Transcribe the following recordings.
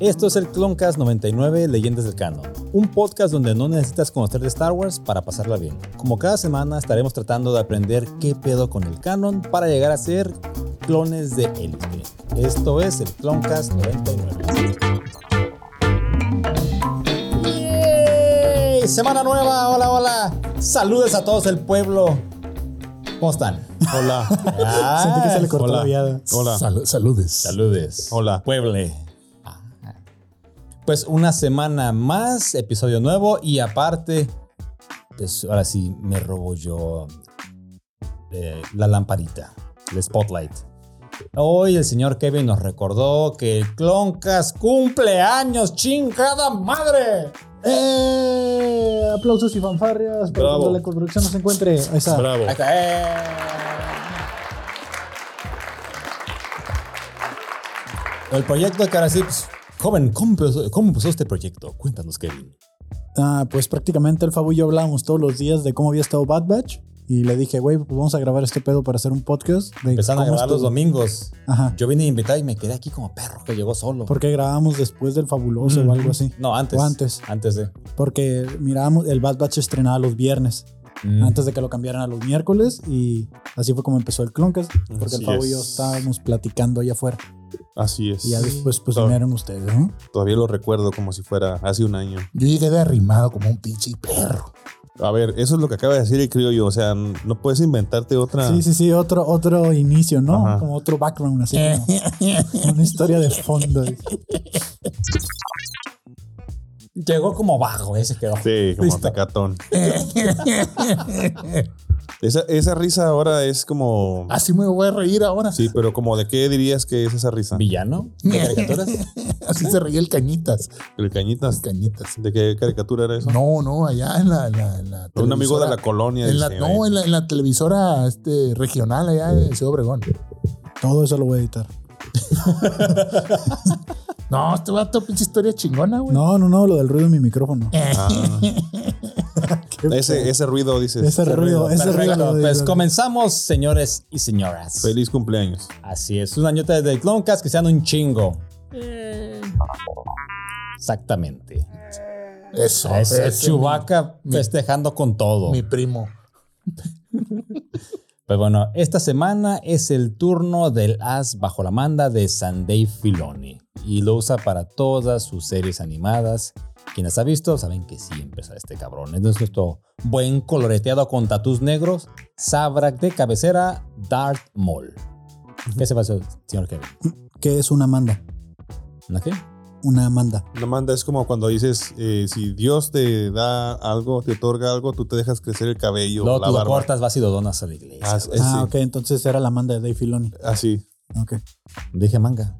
Esto es el Cloncast 99 Leyendas del Canon, un podcast donde no necesitas conocer de Star Wars para pasarla bien. Como cada semana estaremos tratando de aprender qué pedo con el canon para llegar a ser clones de élite. Esto es el Cloncast 99. ¡Yay! Semana nueva, hola, hola. Saludos a todos el pueblo. ¿Cómo están? Hola. Ah, Sentí que se le cortó hola. la viada. Hola. Sal- saludes. Saludes. Hola. Pueble. Pues una semana más, episodio nuevo y aparte, pues ahora sí me robo yo eh, la lamparita, el spotlight. Hoy el señor Kevin nos recordó que el Cloncas cumple años, chingada madre. ¡Eh! Aplausos y fanfarrias para cuando la producción no se encuentre. Ahí está. Bravo. Ahí está, eh. El proyecto que ahora sí, pues, joven, ¿cómo empezó, cómo empezó este proyecto? Cuéntanos, Kevin. Ah, pues prácticamente el Fabo y yo hablábamos todos los días de cómo había estado Bad Batch. Y le dije, güey, pues vamos a grabar este pedo para hacer un podcast. De Empezaron a grabar los domingos. Ajá. Yo vine invitado y me quedé aquí como perro que llegó solo. Porque grabamos después del Fabuloso o algo así. No, antes. O antes. Antes de. Porque mirábamos, el Bad Batch estrenaba los viernes. Mm. Antes de que lo cambiaran a los miércoles. Y así fue como empezó el Cloncast. Porque Así el Fabo y yo es. estábamos platicando allá afuera. Así es. Y ya después, pues, vinieron ustedes, ¿no? Todavía lo recuerdo como si fuera hace un año. Yo llegué de arrimado como un pinche perro. A ver, eso es lo que acaba de decir el criollo. O sea, no puedes inventarte otra. Sí, sí, sí, otro, otro inicio, ¿no? Ajá. Como otro background, así como una historia de fondo. Llegó como bajo, ese quedó. Sí, como Listo. tecatón. esa, esa risa ahora es como. Así me voy a reír ahora. Sí, pero como de qué dirías que es esa risa? ¿Villano? ¿De caricaturas? Así se reía el cañitas. ¿El cañitas? Cañitas. ¿De qué caricatura era eso? No, no, allá en la, en la, en la Un amigo de la colonia. en la- no, en la, en la televisora este, regional allá de Ciudad Obregón. Todo eso lo voy a editar. No, este vato, pinche historia chingona, güey. No, no, no, lo del ruido en mi micrófono. Ah, Qué ese, ese ruido, dices. Ese ruido, ese ruido. Pues comenzamos, señores y señoras. Feliz cumpleaños. Así es, un añote de Cloncast que sean un chingo. Exactamente. Eso. Ese Chewbacca mi- festejando con todo. Mi, mi primo. Pues bueno, esta semana es el turno del as bajo la manda de Sunday Filoni y lo usa para todas sus series animadas. Quienes ha visto saben que siempre sale este cabrón. Es nuestro buen coloreteado con tatús negros, Sabrak de cabecera, Darth Maul. ¿Qué se pasa, señor Kevin? ¿Qué es una manda? ¿Una qué? Una manda. Una manda es como cuando dices, eh, si Dios te da algo, te otorga algo, tú te dejas crecer el cabello, Luego la tú lo cortas, vas y lo donas a la iglesia. Ah, ah, sí. ok, entonces era la manda de Dave Filoni. Así. Ok. Dije manga.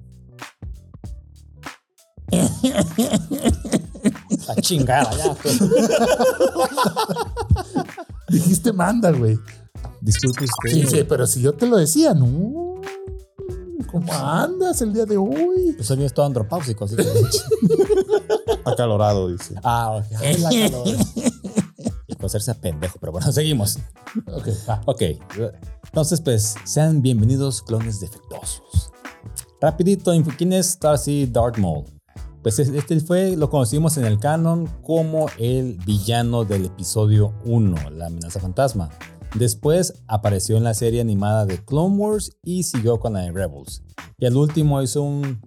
La chingada, ya. Dijiste manda, güey. Disculpe usted. Sí, sí, pero si yo te lo decía, no. ¿Cómo andas el día de hoy? Pues mío es todo andropáusico, así que. Acalorado, dice. Ah, ok. Ay, la calor. Y coserse a pendejo, pero bueno, seguimos. Ok, va. Ok. Entonces, pues, sean bienvenidos, clones defectuosos. Rapidito, info- ¿quién es Darcy Darth Maul? Pues es- este fue, lo conocimos en el canon como el villano del episodio 1, la amenaza fantasma. Después apareció en la serie animada de Clone Wars y siguió con la de Rebels. Y al último hizo un,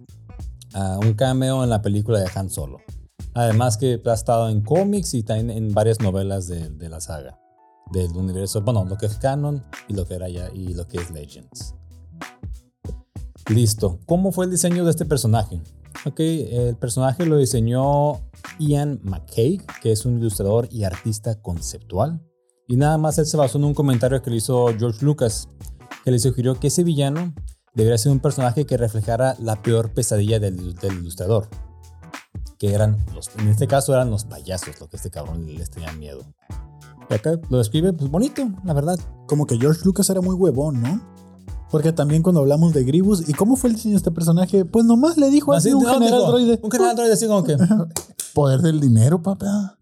ah, un cameo en la película de Han Solo. Además que ha estado en cómics y también en varias novelas de, de la saga. Del universo, bueno, lo que es canon y lo que era ya y lo que es Legends. Listo. ¿Cómo fue el diseño de este personaje? Ok, el personaje lo diseñó Ian McKay, que es un ilustrador y artista conceptual. Y nada más él se basó en un comentario que le hizo George Lucas, que le sugirió que ese villano debería ser un personaje que reflejara la peor pesadilla del, del ilustrador. Que eran, los, en este caso eran los payasos, lo que este cabrón les tenía miedo. Y acá lo describe pues bonito, la verdad. Como que George Lucas era muy huevón, ¿no? Porque también cuando hablamos de Gribus, ¿y cómo fue el diseño de este personaje? Pues nomás le dijo así Así, un no, general dijo, droide. Un general droide así como que... Poder del dinero, papá.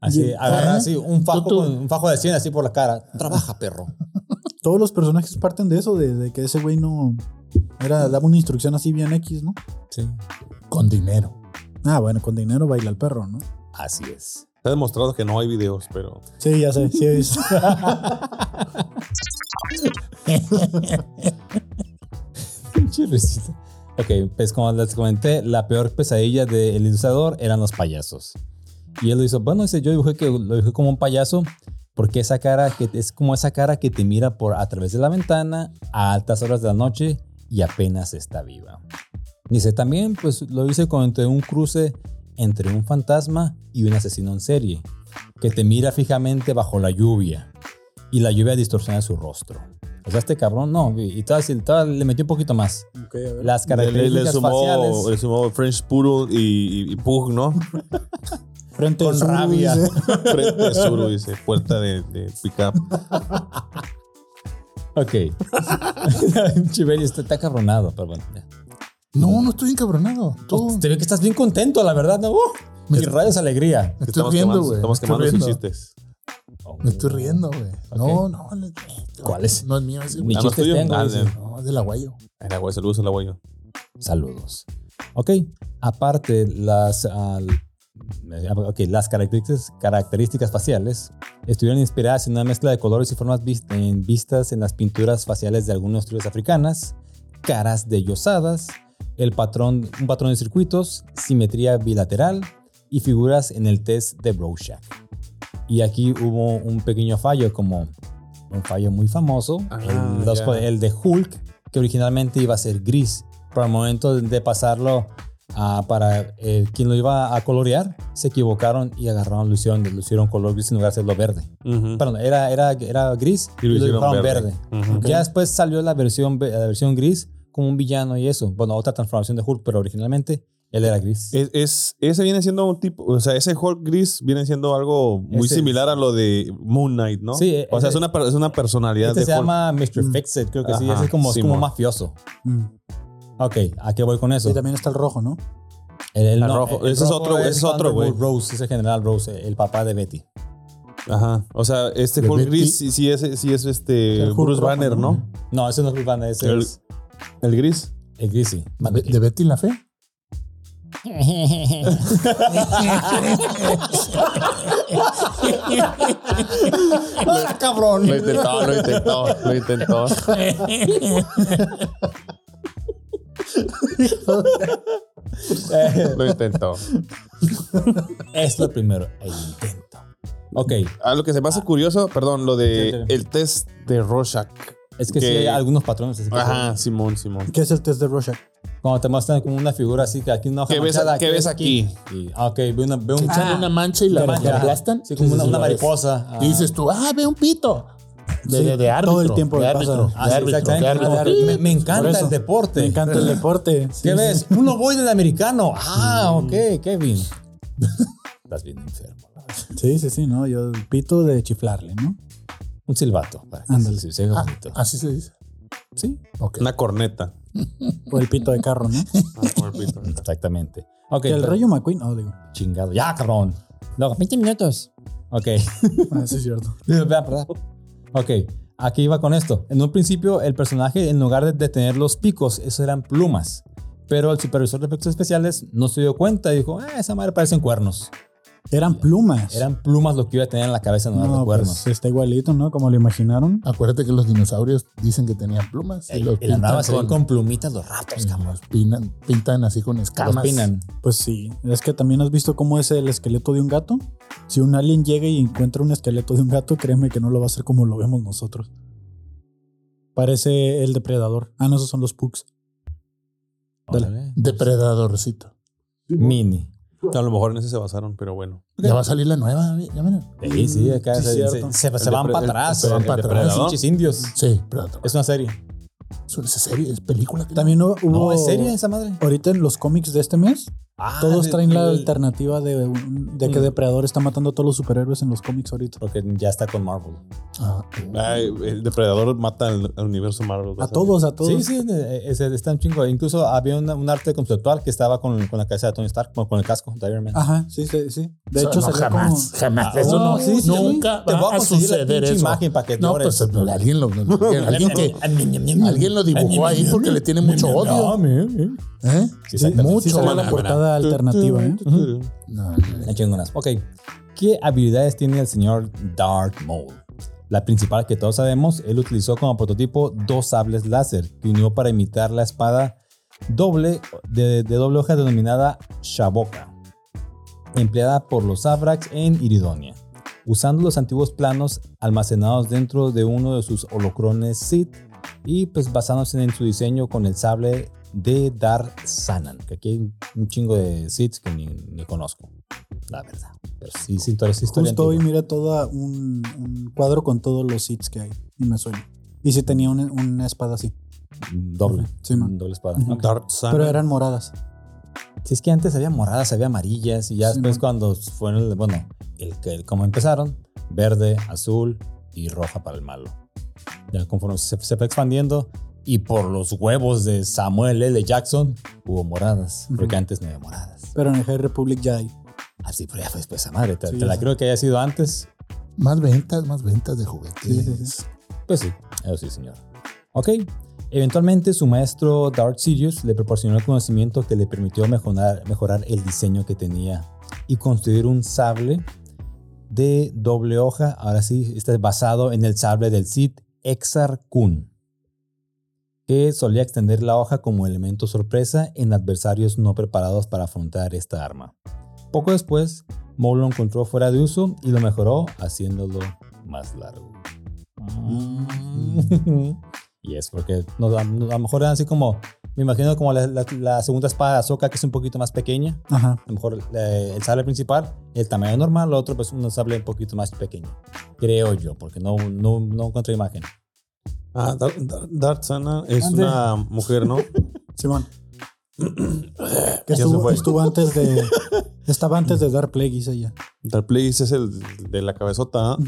Así, agarra ¿eh? así un fajo, Tú- tú- con- un fajo de 100 así por la cara. Trabaja, perro. Todos los personajes parten de eso, de, de que ese güey no. Era, daba una instrucción así bien X, ¿no? Sí. Con dinero. Ah, bueno, con dinero baila el perro, ¿no? Así es. Se ha demostrado que no hay videos, pero. Sí, ya sé, sí he visto. Ok, pues como les comenté, la peor pesadilla del ilustrador eran los payasos. Y él lo hizo, bueno, dice, yo lo dibujé como un payaso porque esa cara que es como esa cara que te mira por a través de la ventana a altas horas de la noche y apenas está viva. Dice, también pues lo hice con un cruce entre un fantasma y un asesino en serie que te mira fijamente bajo la lluvia y la lluvia distorsiona su rostro. O sea, este cabrón no, y todavía, todavía le metió un poquito más. Las Le, le- le características sumó, faciales. le sumó French Poodle y, y- y Pug, ¿no? Frente Con sur, rabia. dice. Frente de Suru, dice. Puerta de, de pickup. Ok. Chibeli está, está cabronado, pero bueno. ya. No, no estoy encabronado. Tú, Te ve que estás bien contento, la verdad, ¿no? Uh, Me- y rayos alegría. estoy Estamos quemando, güey. estamos quemando sus riendo. Chistes. Me estoy riendo, güey. No, no. le- ¿Cuáles? No es mío ese, güey. Ah, no, chistes tuyo. tengo, Ah, No, es del aguayo. Era, güey, saludos al abuelo. Saludos. Ok, aparte, las, al- eh, ok, las características, características faciales estuvieron inspiradas en una mezcla de colores y formas vis- en- vistas en las pinturas faciales de algunas tribus africanas, caras dellosadas, el patrón, un patrón de circuitos, simetría bilateral y figuras en el test de Rorschach. Y aquí hubo un pequeño fallo, como un fallo muy famoso, Ah, el, de Hulk, que originalmente iba a ser gris, pero al momento de pasarlo a- para eh, quien lo iba a colorear, se equivocaron y agarraron, lo hicieron, lo hicieron color gris en lugar de hacerlo verde. Ujú. Perdón, era, era, era gris Y lo hicieron dibujaron verde. Ya después salió la versión, ve- la versión gris como un villano y eso. Bueno, otra transformación de Hulk, pero originalmente él era gris. Es, es- ese viene siendo un tipo, o sea, ese Hulk gris viene siendo algo muy Ese- similar a lo de Moon Knight, ¿no? Sí, O sea, ese- es una, es una personalidad Este de se Hulk. llama Mr. Mm. Fixit, creo que sí. Ese es como, es sí, como mo. mafioso. Mm. Ok, ¿a qué voy con eso? Y también está el rojo, ¿no? El, el no, rojo. el Ese es rojo otro, ese es otro, güey. Rose, ese general Rose, el papá de Betty. Ajá. O sea, este Hulk Betty. gris sí, sí es, sí es este Bruce rojo, Banner, ¿no? ¿no? No, ese no es Bruce Banner, ese El- es El gris. el gris, sí. ¿De, de Betty la Fe? ¡Hola, cabrón! Lo intentó, lo intentó, lo intentó. lo intentó. Es lo primero, el intento. Ok, A lo que se me hace curioso, perdón, lo Sí, de sí. el test de Rorschach. Es que sí hay algunos patrones. así que- Ajá, Simón, Simón. ¿Qué es el test de Rorschach? Cuando te muestran como una figura así, que aquí una hoja ¿Qué ves- manchada, qué ves aquí? Y, ah, ok, veo, una, veo un Echan una mancha y la, mancha, la ajá. aplastan. Sí, como una, Sí, una sí, lo ves. mariposa. ah. Y dices tú, ah, ve un pito. De, Sí, de, de árbitro. todo el tiempo de árbitro. Ah. Me, encanta el deporte. Me encanta el deporte. Sí, ¿Qué sí. ves? Un ovoide de americano. Ah, ok, Kevin. Estás bien enfermo. Sí, sí, sí, no. Yo el pito de chiflarle, ¿no? Un silbato. Para Ándale. se, se Ah, así se dice. Sí, Ok. Una corneta. O el pito de carro, ¿no? exactamente. Ok. Que el pero- Rayo McQueen, no, digo. Chingado. Ya, cabrón. Luego, 20 minutos. Ok. Ah, sí, es cierto. Ok. Aquí iba con esto. En un principio, el personaje, en lugar de, de tener los picos, eso eran plumas. Pero el supervisor de efectos especiales no se dio cuenta y dijo, ah, esa madre parecen cuernos. Eran plumas. Eran plumas lo que iba a tener en la cabeza, no, no, cuernos. pues está igualito, ¿no? Como lo imaginaron. Acuérdate que los dinosaurios dicen que tenían plumas. Y Ey, los la pintan se ven con, con plumitas los ratos, y cabrón. los pinan- pintan así con Los escamas. pinan. Pues sí. Es que también has visto cómo es el esqueleto de un gato. Si un alien llega y encuentra un esqueleto de un gato, créeme que no lo va a hacer como lo vemos nosotros. Parece el depredador. Ah, no, esos son los pugs. Dale. Depredadorcito. Mini. A lo mejor en ese se basaron, pero bueno. Ya va a salir la nueva, ya miren. Sí, sí, acá Sí, se, cierto. se- se- van para atrás. se van para atrás. Pinches indios. Sí, Predator. Es una serie. Es una serie, es película. También hubo. No, ¿es serie esa madre? Ahorita en los cómics de este mes Ah, Todos traen la alternativa de, un- de que Mm. Depredador está matando a todos los superhéroes en los cómics ahorita. Porque ya está con Marvel. Ah, Ay, el depredador mata al, al universo Marvel. A todos, a todos. Sí, sí, eh, ese- está un chingo. Incluso había una- un arte conceptual que estaba con, con la cabeza de Tony Stark, con, con el casco de Iron Man. Ajá, sí, sí, sí. De hecho, no, salió jamás, como... jamás. Ah, Eso no, oh, sí, sí, nunca Te va a suceder eso. imagen para que no, pues no, alguien lo, alguien que alguien lo dibujó ahí porque le tiene mucho odio. ¿Eh? Mucho salió la odio. Alternativa, ¿eh? No, no, La chingonas. Ok. ¿Qué habilidades tiene el señor Darth Maul? La principal que todos sabemos, él utilizó como prototipo dos sables láser que unió para imitar la espada doble de, de doble hoja denominada Shaboka, empleada por los Abrax en Iridonia, usando los antiguos planos almacenados dentro de uno de sus holocrones Sith y pues basándose en su diseño con el sable de Dar Sanan, que aquí hay un chingo de Sith que ni, ni conozco, la verdad. Pero sí, sí, historia, sí, historia Justo hoy antigua. miré todo un, un cuadro con todos los hits que hay. Y me suena. Y sí tenía una, una espada así. Doble, Sí, man. doble espada. Darth Sana. Pero eran moradas. Si es que antes había moradas, había amarillas y ya Sí, después man. cuando fueron, el- bueno, el, que- como empezaron, verde, azul y roja para el malo. Ya conforme se, se fue expandiendo y por los huevos de Samuel L. Jackson hubo moradas, porque antes no había moradas. Pero en el High Republic ya hay. Así, pero ya fue después esa madre. Te, Sí, te la creo que haya sido antes. Más ventas, más ventas de juguetes. Sí. Pues sí, eso sí, señor. Ok. Eventualmente su maestro Darth Sidious le proporcionó el conocimiento que le permitió mejorar, mejorar el diseño que tenía y construir un sable de doble hoja. Ahora sí, este es basado en el sable del Sith Exar Kun, que solía extender la hoja como elemento sorpresa en adversarios no preparados para afrontar esta arma. Poco después, Maul lo encontró fuera de uso y lo mejoró haciéndolo más largo. y es porque no, a, lo mejor era así como, me imagino como la, la- la segunda espada de Ahsoka que es un poquito más pequeña. Ajá. A lo mejor eh, el sable principal, el tamaño normal, lo otro pues un sable un poquito más pequeño. Creo yo, porque no, no, no encontré imagen. Ah, Dar- Dar- Darth Sana es una mujer, ¿no? Simón. Que estuvo, estuvo antes de. Estaba antes de Dark Plagueis ella. Darth Plagueis es el de la cabezota. ¿ah?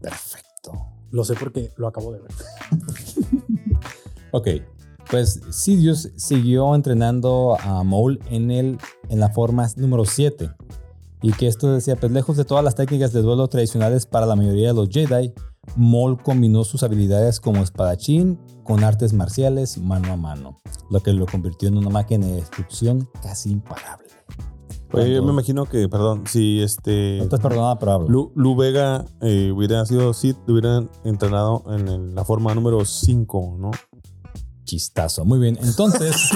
Perfecto. Lo sé porque lo acabo de ver. Ok, pues Sidious siguió entrenando a Maul en, el, en la forma número 7. Y que esto decía, pues lejos de todas las técnicas de duelo tradicionales para la mayoría de los Jedi, Maul combinó sus habilidades como espadachín con artes marciales mano a mano, lo que lo convirtió en una máquina de destrucción casi imparable. Oye, yo Cuando- me imagino que, perdón, si este. No estás perdonada, pero hablo. Lu, Lu Vega eh, hubiera sido Sith, lo hubieran entrenado en el- la forma número 5, ¿no? Chistazo. Muy bien, entonces...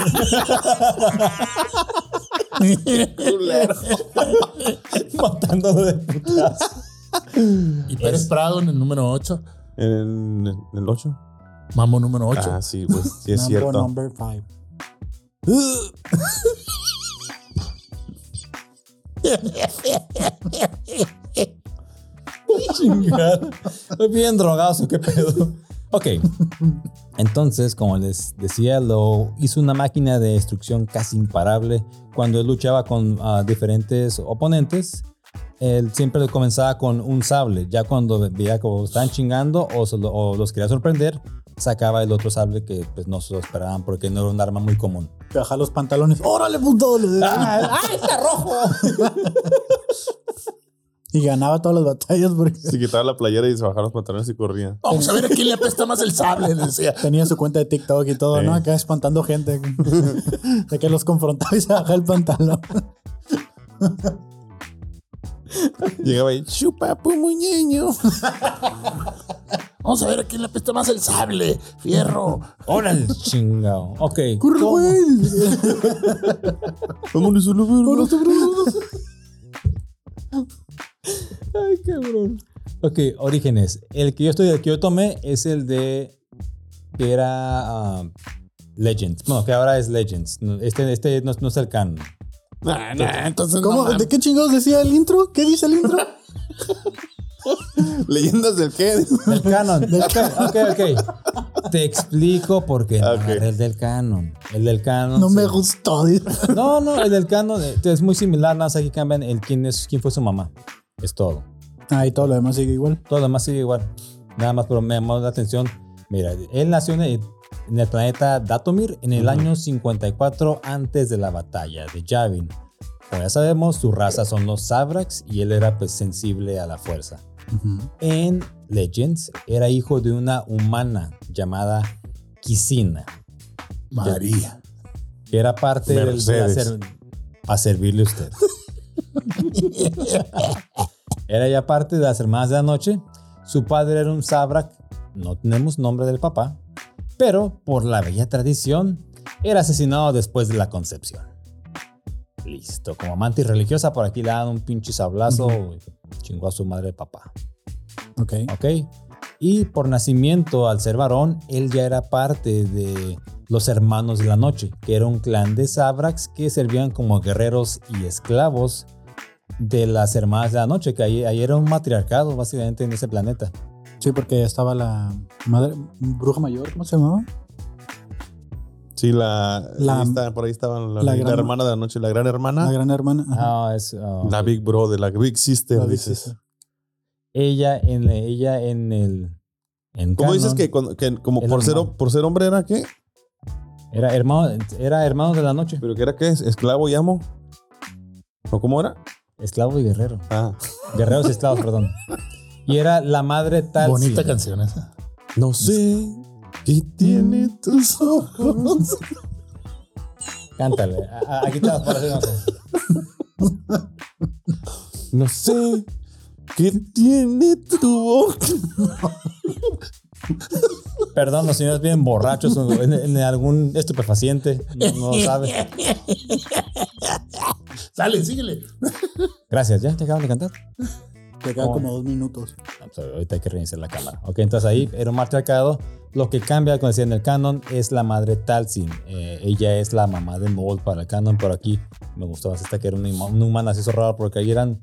Matándolo de putas. Y Pérez Prado en el número 8. En, en el 8. Mamo número 8. Ah, sí, pues sí es Mambo cierto. number five. Chingada. Estoy bien drogado, ¿qué pedo? Ok. Entonces, como les decía, lo hizo una máquina de destrucción casi imparable. Cuando él luchaba con ah, diferentes oponentes, él siempre comenzaba con un sable. Ya cuando veía que estaban chingando o, se lo- o los quería sorprender, sacaba el otro sable que pues, no se lo esperaban porque no era un arma muy común. Te baja los pantalones. ¡Órale, puto! ¡Ah, está rojo! Y ganaba todas las batallas porque Se quitaba la playera y se bajaba los pantalones y corría. Vamos a ver a quién le apesta más el sable, le decía. tenía su cuenta de TikTok y todo, Sí. ¿no? Acá espantando gente. De que los confrontaba y se bajaba el pantalón. Llegaba ahí, chupa, pumuñeño. Vamos a ver a quién le apesta más el sable. Fierro. ¡Órale, chingado! Ok. ¡Corre, güey! Vámonos a la verga. Ay, cabrón. Ok, orígenes. El que yo estoy, el que yo tomé es el de que era ah, Legends. Bueno, que ahora es Legends. Este, este no, no es el canon. Nah, nah, Entonces, ¿Cómo? no. ¿De qué chingados decía el intro? ¿Qué dice el intro? ¿Leyendas del qué? Del canon. ok, ok, ok. Te explico por qué no agarré el del canon. El del canon. No me gustó. No, no, el del canon eh, es muy similar, nada más aquí cambian el quién es quién fue su mamá. Es todo. Ah, y todo lo demás sigue igual. Todo lo demás sigue igual. Nada más, pero me llamó la atención. Mira, él nació en el, en el planeta Datomir en el año 54 antes de la batalla de Yavin. Como ya sabemos, su raza son los Sabrax y él era pues sensible a la fuerza. En Legends era hijo de una humana llamada Kisina, María. que era parte del, de Mercedes. hacer, a servirle a usted. era ya parte de las hermanas de la noche. Su padre era un Sabrak, no tenemos nombre del papá, pero por la bella tradición era asesinado después de la concepción. Listo, como amante religiosa, por aquí le dan un pinche sablazo y chingó a su madre y papá. Ok. ¿ok? Y por nacimiento, al ser varón, él ya era parte de los hermanos de la noche, que era un clan de Sabrax que servían como guerreros y esclavos de las hermanas de la noche, que ahí, ahí era un matriarcado básicamente en ese planeta. Sí, porque estaba la madre, bruja mayor, ¿cómo se llamaba? Sí, la, La- ahí está, por ahí estaba la, la la gran- hermana de la noche, la gran hermana, La gran hermana. Ajá. Ah, es, ah, la Big Brother, la Big Sister, La Big dices. Sister. ella en ella en el en ¿Cómo dices que, cuando- que como por ser, por ser hombre era qué? era hermano era hermano de la noche, ¿Pero qué era qué? ¿Esclavo y amo? ¿O cómo era? esclavo y guerrero, Ah, guerreros y esclavos, perdón. Y era la madre tal Bonita canción esa. no sé qué tiene tus ojos. Cántale. a- Aquí te vas para hacer. No sé qué tiene tu boca. Perdón, los señores vienen borrachos en, en algún estupefaciente. No, no lo sabe. Sale, síguele. Gracias, ¿ya te acaban de cantar? Te quedan Oh. como dos minutos. No, pues, ahorita hay que reiniciar la cámara. Ok, entonces ahí era un matriarcado. Lo que cambia, como decía en el canon, es la madre Talsin. Eh, ella es la mamá de Mold para el canon, pero aquí me gustó más esta que era una, una humana así eso raro porque ahí eran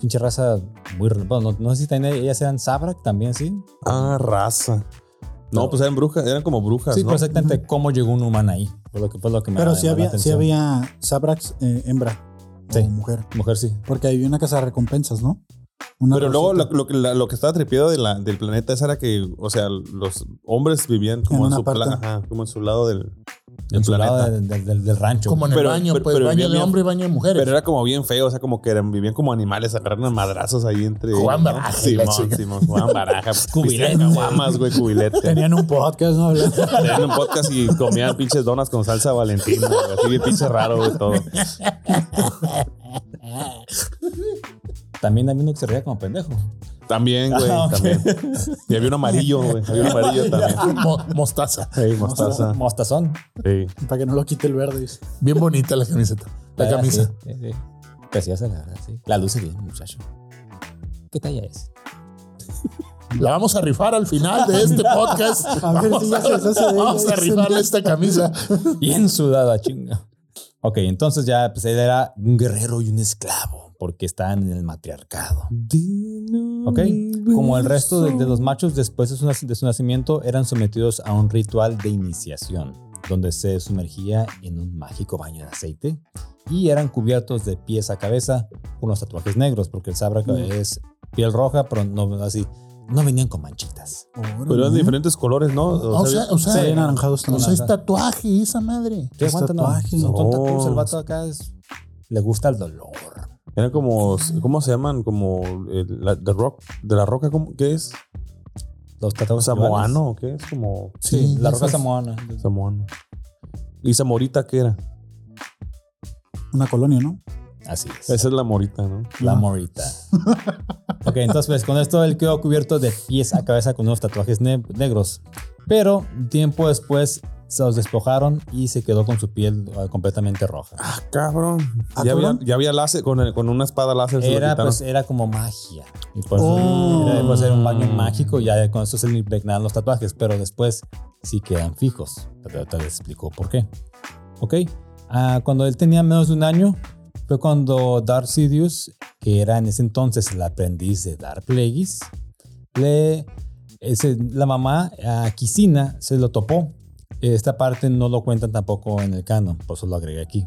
pinche raza muy... Bueno, no, no sé si también ellas eran Sabrak también, ¿sí? Ah, raza. No, pues eran brujas, eran como brujas, Sí, ¿no? pero exactamente cómo llegó una humana ahí. Fue lo que, fue lo que me Pero sí había, sí había Sabrax eh, hembra. Sí. O mujer. Mujer sí. Porque había una casa de recompensas, ¿no? Una Pero luego lo, lo que, la- lo que estaba tripiado de la, del planeta ese era que, o sea, los hombres vivían como En su, pla- parte. ajá, como en su lado del, del En su lado planeta. del, del- del- del rancho. Como en el Pero- baño, pero- pues pero baño de hombre y baño de mujeres. Pero era como bien feo, o sea, como que eran, vivían como animales, agarraron a madrazos ahí entre. Jugaban ¿no? baraja la Simón. Simón, jugaban baraja. Cubilete. Cubilete. Guamas, güey, cubilete. Tenían un podcast, ¿no? Tenían un podcast y comían pinches donas con salsa valentina, güey, así bien pinche raro, güey, todo. También había uno que se reía como pendejo. También, güey, Ah, también. Y había un amarillo, güey, había un amarillo también. Mo- mostaza. Sí, mostaza. Mostazón. Sí. Para que no lo quite el verde. Bien bonita la camiseta. La Ah, camisa. Sí, sí, sí. Preciosa, la verdad, sí. La luce bien, muchacho. ¿Qué talla es? La vamos a rifar al final de este podcast. A ver vamos si ya se vamos a rifarle esta camisa. Bien sudada, chinga. Ok, entonces ya pues, él era un guerrero y un esclavo, porque estaban en el matriarcado. Ok, como el resto de, de los machos después de su, de su nacimiento eran sometidos a un ritual de iniciación, donde se sumergía en un mágico baño de aceite y eran cubiertos de pies a cabeza con unos tatuajes negros, porque el sabra es piel roja, pero no así, no venían con manchitas. Pero eran de diferentes colores, ¿no? O sea, o sea, Sí, anaranjados o sea, es tatuaje esa madre. ¿Qué Es? No, tatuaje. Oh. tatuajes, el vato acá es- le gusta el dolor. Eran como, ¿cómo se llaman? Como el, la, de rock, de la roca, ¿cómo, ¿qué es? Los tatuajes ¿Samoano o qué es? Como Sí, Sí, la roca samoana. samoano. ¿Y Zamorita qué era? Una colonia, ¿no? Así es. Esa es la morita, ¿no? La morita. ok, entonces pues con esto él quedó cubierto de pies a cabeza con unos tatuajes ne- negros. Pero tiempo después se los despojaron y se quedó con su piel eh, completamente roja. Ah, cabrón. Ah, ya, había, ya había láser, con, el- con una espada láser. Era, pues, era como magia. Y por eso Oh. era, pues, era un baño mágico y ya con eso se le impregnaban los tatuajes. Pero después sí quedan fijos. Pero te explico por qué. Ok. Ah, cuando él tenía menos de un año, fue cuando Darth Sidious, que era en ese entonces el aprendiz de Darth Plagueis, le ese, la mamá a Kisina se lo topó. Esta parte no lo cuentan tampoco en el canon, por eso lo agregué aquí.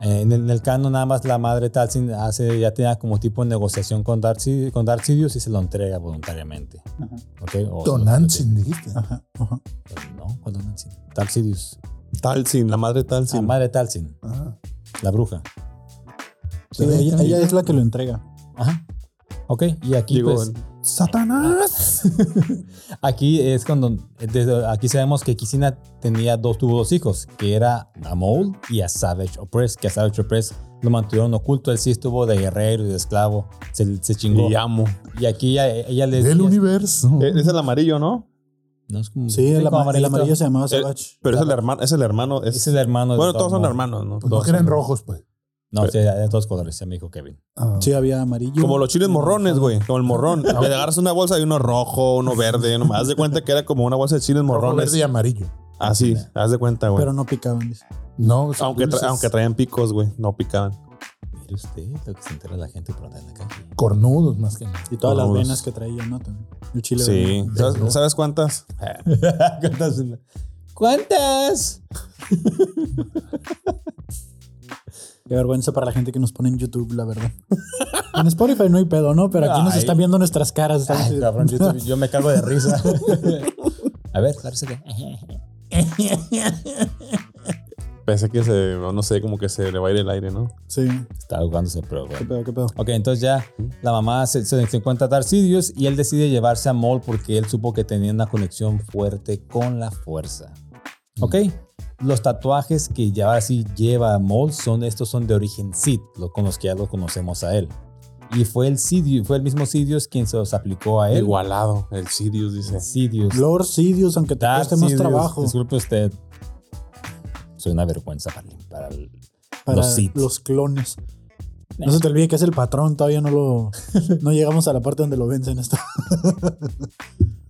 Eh, en, el, en el canon nada más la madre Talsin hace, ya tenía como tipo de negociación con Darth, Sid- con Darth Sidious y se lo entrega voluntariamente. Ajá. ¿Ok? O- Tonantzin, dijiste. Ajá, ajá. No, ¿cuál Tonantzin? Darth Sidious. Talsin, la madre La Talsin. madre Talsin, Ah. la bruja. Sí, ella, ella es la que lo entrega. Ajá. Ok, y aquí Digo, pues, ¡Satanás! aquí es cuando, desde aquí sabemos que Kisina tenía dos, tuvo dos hijos, que era a Maul y a Savage Opress, que a Savage Opress lo mantuvieron oculto, él sí estuvo de guerrero y de esclavo, se, se chingó. y amo. Y aquí ella, ella le Del universo. Es el amarillo, ¿no? No, es como- Sí, el, como ama- el amarillo se llamaba Eh, Savage. Pero es el hermano, es el hermano. Es, Es el hermano de bueno, todos son Maul. hermanos, ¿no? Pues Todos no eran son- rojos, pues. No, sí, de todos colores, ya me dijo Kevin. Ah. Sí, había amarillo. Como los chiles morrones, güey. Como el morrón. Le agarras una bolsa y uno rojo, uno verde. Uno, haz de cuenta que era como una bolsa de chiles Rojo, morrones. verde y amarillo. Así, haz de cuenta, güey. Pero no picaban. No, Aunque, tra- aunque traían picos, güey. No picaban. Mire usted lo que se entera la gente por andar en la calle. cornudos más que nada. Y todas las venas que traía, ¿no? También. El chile Sí. ¿Sabes, sabes cuántas? ¿Cuántas? ¿Cuántas? Qué vergüenza para la gente que nos pone en YouTube, la verdad. en Spotify no hay pedo, ¿no? Pero aquí nos están viendo nuestras caras. Ay, cabrón, yo, yo me cago de risa. A ver, lársela. Pensé que se, no sé, como que se le va a ir el aire, ¿no? Sí. Está ahogándose, pero ¿Qué bueno. pedo, qué pedo? Ok, entonces ya la mamá se, se- se encuentra a Darth Sidious y él decide llevarse a Maul porque él supo que tenía una conexión fuerte con la fuerza. Ok, los tatuajes que ya ahora sí lleva Maul son estos son de origen Sith, lo, con los que ya lo conocemos a él. Y fue el Sidious, fue el mismo Sidious quien se los aplicó a él. Igualado. El Sirius dice. Sidious. Lord Sidious, aunque te Darth cueste más Sidious. trabajo. Disculpe usted. Soy una vergüenza para, para el- para los Sith. los clones. No se te olvide que es el patrón, todavía no lo. No llegamos a la parte donde lo vencen esto.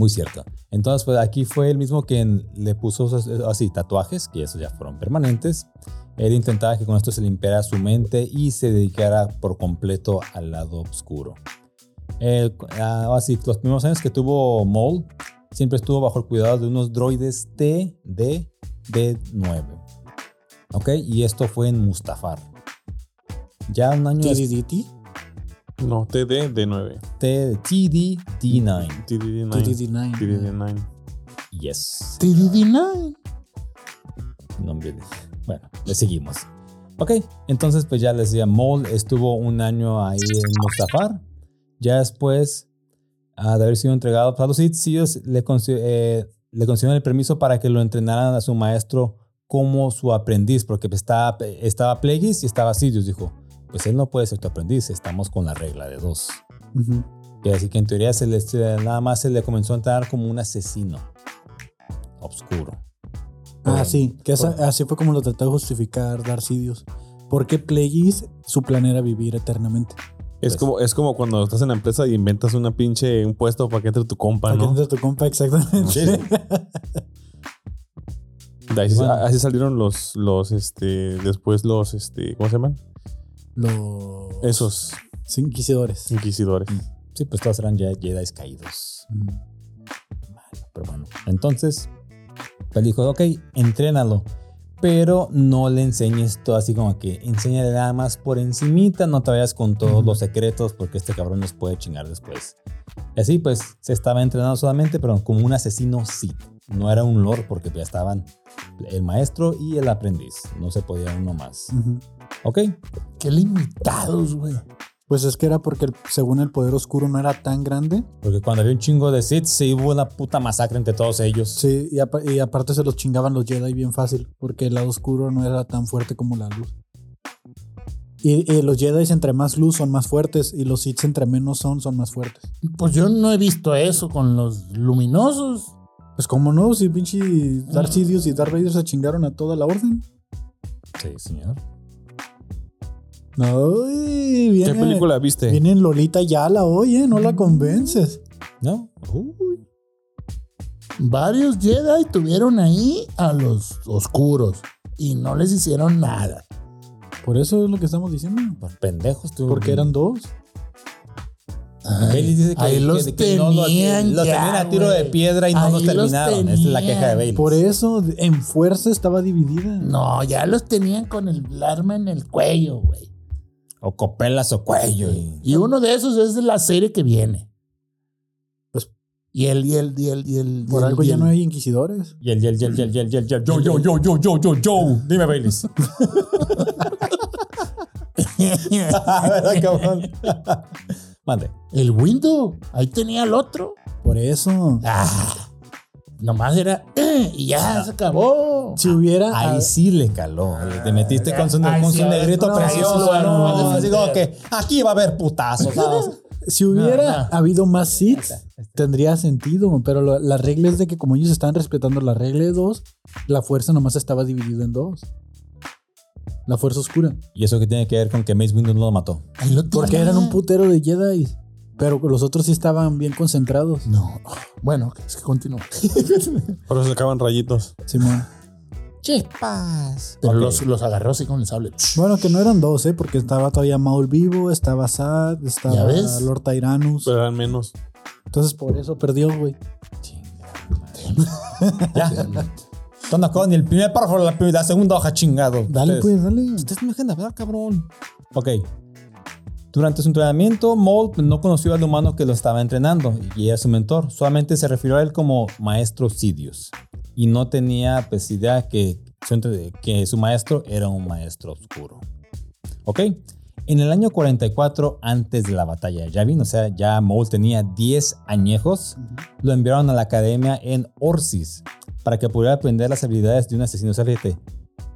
Muy cierto. Entonces, pues aquí fue el mismo quien le puso esos- así tatuajes, que esos ya fueron permanentes. Él intentaba que con esto se limpiara su mente y se dedicara por completo al lado oscuro. Eh, ah, así, los primeros años que tuvo Maul, siempre estuvo bajo el cuidado de unos droides TD-9. ¿Ok? Y esto fue en Mustafar. Ya un año TDDT. No, TD de 9. TD-D9. TDD9. TDD9. TDD9. Yes. TDD9. nombre de- Bueno, le seguimos. Ok, entonces pues ya les decía, Maul estuvo un año ahí en Mustafar. Ya después de haber sido entregado a los le, eh, le concedieron el permiso para que lo entrenaran a su maestro como su aprendiz, porque pues, estaba, estaba Plagueis y estaba Sidious. Dijo, pues él no puede ser tu aprendiz, estamos con la regla de dos. Y así que en teoría se le, se- nada más se le comenzó a entrenar como un asesino obscuro. Ah, sí. Que esa- así fue como lo trató de justificar Darth Sidious. Porque Plagueis, su plan era vivir eternamente. Es, Pues- como, es como cuando estás en la empresa y inventas una pinche un puesto para que entre tu compa, Para que ¿no? entre tu compa, exactamente. Sí. De ahí, Bueno. así salieron los, los, este, después los, este, ¿cómo se llaman? Los. Esos Inquisidores. inquisidores. Sí, pues todos eran ya Jedi caídos. Mm. Pero bueno, entonces, pues dijo, ok, entrénalo. Pero no le enseñes todo así como que enséñale nada más por encimita, no te vayas con todos los secretos porque este cabrón nos puede chingar después. Y así pues se estaba entrenando solamente, pero como un asesino sí. No era un lord porque ya estaban el maestro y el aprendiz. No se podía uno más. Ok, Qué limitados, güey. Pues es que era porque el- según el poder oscuro no era tan grande. porque cuando había un chingo de Sith, se hubo una puta masacre entre todos ellos. Sí, y, apa- y aparte se los chingaban los Jedi bien fácil. Porque el lado oscuro no era tan fuerte como la luz. Y, y los Jedi entre más luz son más fuertes. Y los Sith entre menos son, son más fuertes. Pues yo no he visto eso con los luminosos. Pues como no, si pinche Darth Sidious y Darth Vader se chingaron a toda la orden. Sí, señor. No, uy, viene, ¿Qué película viste? Viene en Lolita Yala hoy, ¿eh? No la convences. ¿No? Uy. Varios Jedi tuvieron ahí a los oscuros y no les hicieron nada. Por eso es lo que estamos diciendo. Por pendejos tú. Porque eran dos. Dice que, ahí que- los que no tenían los ya, tenían a tiro de piedra y no Ahí los los terminaron. Esa es la queja de. Bailey. Por eso, en fuerza estaba dividida. No, ya los tenían con el arma en el cuello, güey. O copelas o cuello. y- Y uno de esos es de la serie que viene. Pues- y el, y el, y el, y el. Por y algo y ya el- no hay inquisidores. Y el, y el, y el, y el, y el, y el, y el, yo, yo, yo, yo, yo, yo, yo. Dime, Bailey. ¿Verdad, cabrón? Mande. El window. Ahí tenía el otro. Por eso. Ah, nomás era. eh, y ya se acabó. Si hubiera. Ahí sí le caló. Te metiste con su, con sí, su negrito no, precioso. no, No, como que aquí va a haber putazos. Si hubiera habido más seats, tendría sentido. Pero lo- la regla es de que, como ellos están respetando la regla de dos, la fuerza nomás estaba dividida en dos. La fuerza oscura. Y eso que tiene que ver con que Mace Windu no lo mató. Porque eran un putero de Jedi. Pero los otros sí estaban bien concentrados. No. Bueno, es que continúa. Por eso se acaban rayitos. Simón. Chispas. Pero Ok. los, los agarró así con el sable. Bueno, que no eran dos, ¿eh? Porque estaba todavía Maul vivo, estaba Sad, ¿Ya estaba? Lord Tyrannus. Pero eran menos. Entonces por eso perdió, güey. Ya. Tona con el primer párrafo la, la segunda hoja chingado. Dale, Ustedes- pues, dale. Ustedes no dejan de hablar, cabrón. Ok. Durante su entrenamiento, Maul no conoció al humano que lo estaba entrenando y era su mentor. Solamente se refirió a él como maestro Sidious. Y no tenía pues idea que su, entre- que su maestro era un maestro oscuro. Ok. En el año 44, antes de la batalla de Yavin, o sea, ya Maul tenía 10 añejos, lo enviaron a la academia en Orsis para que pudiera aprender las habilidades de un asesino serial.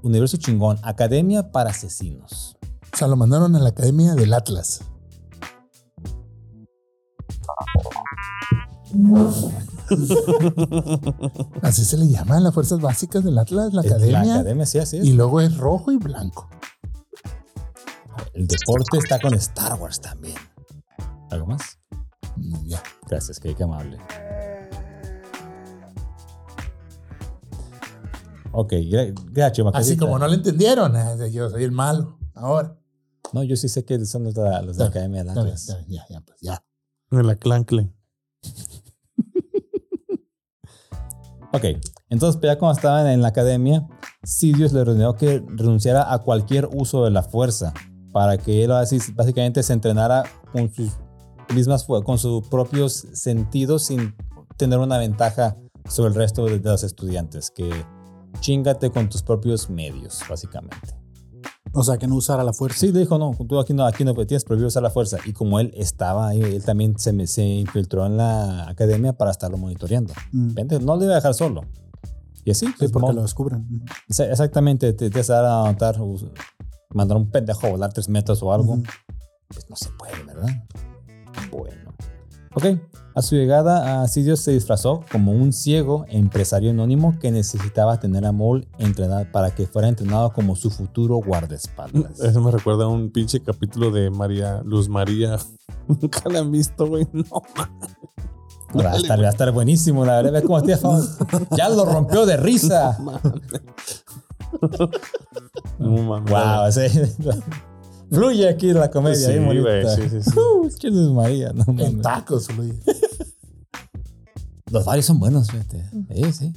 Universo chingón, academia para asesinos. O sea, lo mandaron a la academia del Atlas. Así se le llama las fuerzas básicas del Atlas, la La academia. academia, sí, así es. Y luego es rojo y blanco. El deporte está con Star Wars también. ¿Algo más? Ya. Gracias, qué, qué amable. Ok, gra- gracias, Así como no le entendieron, eh, yo soy el malo. Ahora. No, yo sí sé que son los de la, los de la Academia de Está bien, Atlas. está bien, ya, ya, pues ya. En la clancle. Ok, entonces pues, ya cuando estaban en la academia, Sidious le ordenó que renunciara a cualquier uso de la fuerza para que él así básicamente se entrenara con sus mismas con sus propios sentidos sin tener una ventaja sobre el resto de, de los estudiantes, que chingate con tus propios medios, básicamente. O sea, que no usara la fuerza. Sí, le dijo, no, tú aquí no, aquí no tienes prohibido usar la fuerza. Y como él estaba ahí, él también se, me- se infiltró en la academia para estarlo monitoreando. Mm. No le iba a dejar solo. Y así, Sí, pues, porque lo descubren. Exa- Exactamente, te te vas a dar a notar, us- mandar un pendejo a volar tres metros o algo. Pues no se puede, ¿verdad? Bueno. Ok, a su llegada, a Sidious se disfrazó como un ciego empresario anónimo que necesitaba tener a Maul entrenado para que fuera entrenado como su futuro guardaespaldas. Eso me recuerda a un pinche capítulo de María Luz María. Nunca la han visto, güey. No, Va a estar, va a estar buenísimo, la verdad. Ve cómo Ya lo rompió de risa. no mames. Wow, sí. Fluye aquí la comedia. Sí, güey, sí, sí, sí. Uh, María, no En tacos, Luis. Los varios son buenos, fíjate. Sí, sí.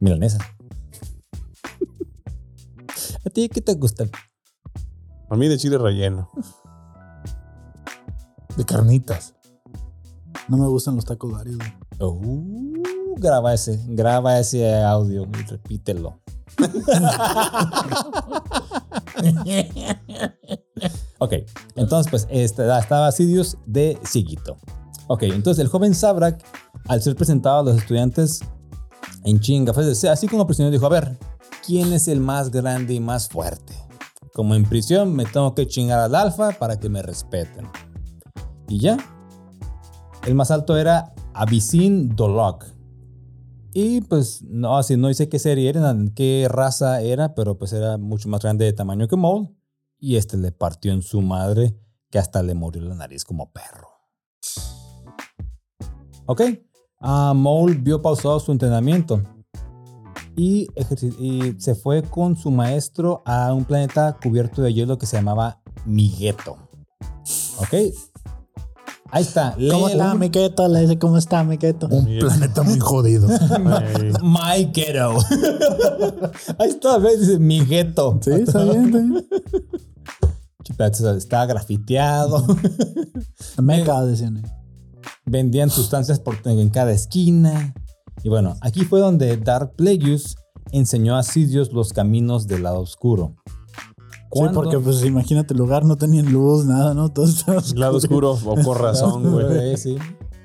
Milanesa. ¿A ti qué te gusta? A mí de chile relleno. De carnitas. No me gustan los tacos varios. Uh, graba ese, graba ese audio y repítelo. Ok, entonces pues este, estaba Sidious de Siguito. Ok, entonces el joven Sabrak, al ser presentado a los estudiantes en chinga, de- así como prisionero dijo, a ver, ¿quién es el más grande y más fuerte? Como en prisión me tengo que chingar al alfa para que me respeten. Y ya. El más alto era Abisin Dolok. Y pues no, así no dice qué serie era, qué raza era, pero pues era mucho más grande de tamaño que Maul. Y este le partió en su madre que hasta le murió la nariz como perro. Ok. Ah, Maul vio pausado su entrenamiento y, y se fue con su maestro a un planeta cubierto de hielo que se llamaba Migeto. Ok. Ahí está. ¿Cómo está, mi keto? Le dice, ¿cómo está, mi keto? Un planeta muy jodido. My ghetto. Ahí está, ¿ves? Dice mi ghetto. Sí, está bien, está bien. Chipeta, Está grafiteado. Meca, decían. Vendían sustancias por, en cada esquina. Y bueno, aquí fue donde Dark Plagueis enseñó a Sidious los caminos del lado oscuro. Sí, porque pues imagínate el lugar, no tenían luz, nada, ¿no? Todo estaba Lado oscuro, o por razón, güey. Sí, sí.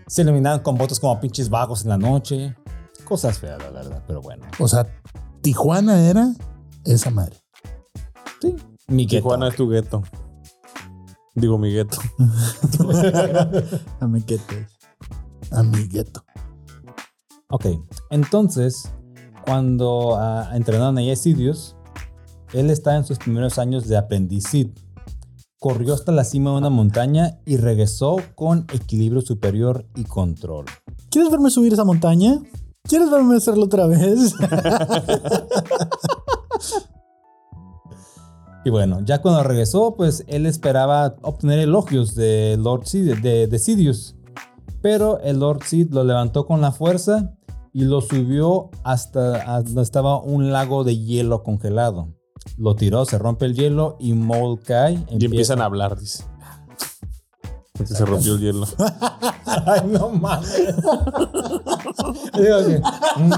Se iluminaban con votos como pinches vagos en la noche. Cosas feas, la verdad, pero bueno. O sea, Tijuana era esa madre. Sí. Mi ghetto. Tijuana es tu gueto. Digo mi gueto. A mi keto. Amigueto. Ok, entonces, cuando ah, entrenaron a Sidious, él estaba en sus primeros años de aprendiz. Corrió hasta la cima de una montaña y regresó con equilibrio superior y control. ¿Quieres verme subir esa montaña? ¿Quieres verme hacerlo otra vez? Y bueno, ya cuando regresó, pues él esperaba obtener elogios de Lord Sid, de, de Sidious. Pero el Lord Sid lo levantó con la fuerza y lo subió hasta donde estaba un lago de hielo congelado. Lo tiró, se rompe el hielo y Maul cae. Y empiezan a hablar, dice. Porque se rompió el hielo. Ay, no mames. Digo que, mm,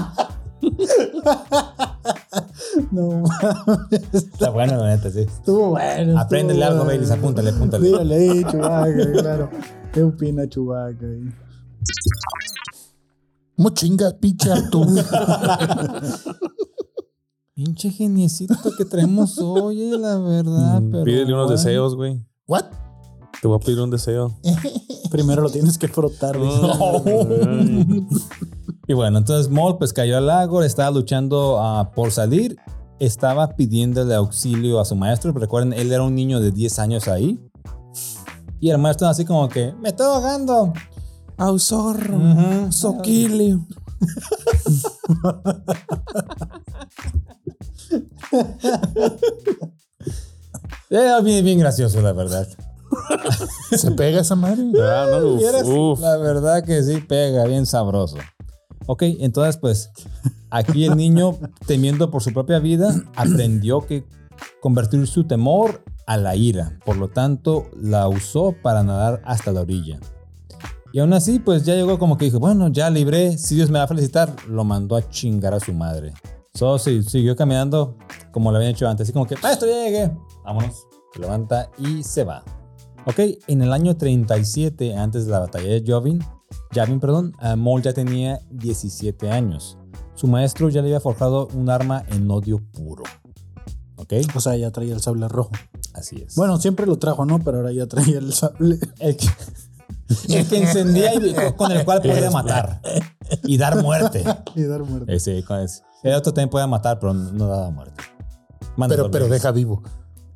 no, está bueno, la neta, sí. estuvo bueno. Apréndele estuvo algo, bueno. Baileys, apúntale, apúntale. Dígale ahí, Chubaca, claro. ¿Qué opina Chubaca? ahí? ¿Cómo chingas, picha tú? Pinche geniecito que traemos hoy, eh, la verdad. Mm, pero Pídele unos bueno. deseos, güey. ¿What? Te voy a pedir un deseo. Primero lo tienes que frotar. dice. Y bueno, entonces Maul pues cayó al lago, estaba luchando ah, por salir, estaba pidiéndole auxilio a su maestro. Recuerden, él era un niño de 10 años ahí. Y el maestro así como que, me estoy ahogando. Au, zorro. Ujú. Soquilio. Era bien, bien gracioso, la verdad. ¿Se pega esa madre? Ah, no, uf, Vieras, uf. La verdad que sí pega, bien sabroso. Ok, entonces pues aquí el niño, temiendo por su propia vida, aprendió que convertir su temor a la ira. Por lo tanto, la usó para nadar hasta la orilla. Y aún así, pues ya llegó como que dijo, bueno, ya libré, si Dios me va a felicitar, lo mandó a chingar a su madre. Solo si- siguió caminando como lo habían hecho antes, así como que, maestro, ya llegué. Vámonos. Se levanta y se va. Ok, en el año 37, antes de la batalla de Yavin, Yavin, perdón, eh, Maul ya tenía 17 años. Su maestro ya le había forjado un arma en odio puro. Ok, O sea, ya traía el sable rojo. así es. Bueno, siempre lo trajo, ¿no? Pero ahora ya traía el sable. el que, el que encendía y con el cual podía matar y dar muerte. Y dar muerte. Ese, con ese. El otro también podía matar, pero no daba muerte. Manda Pero, pero deja vivo.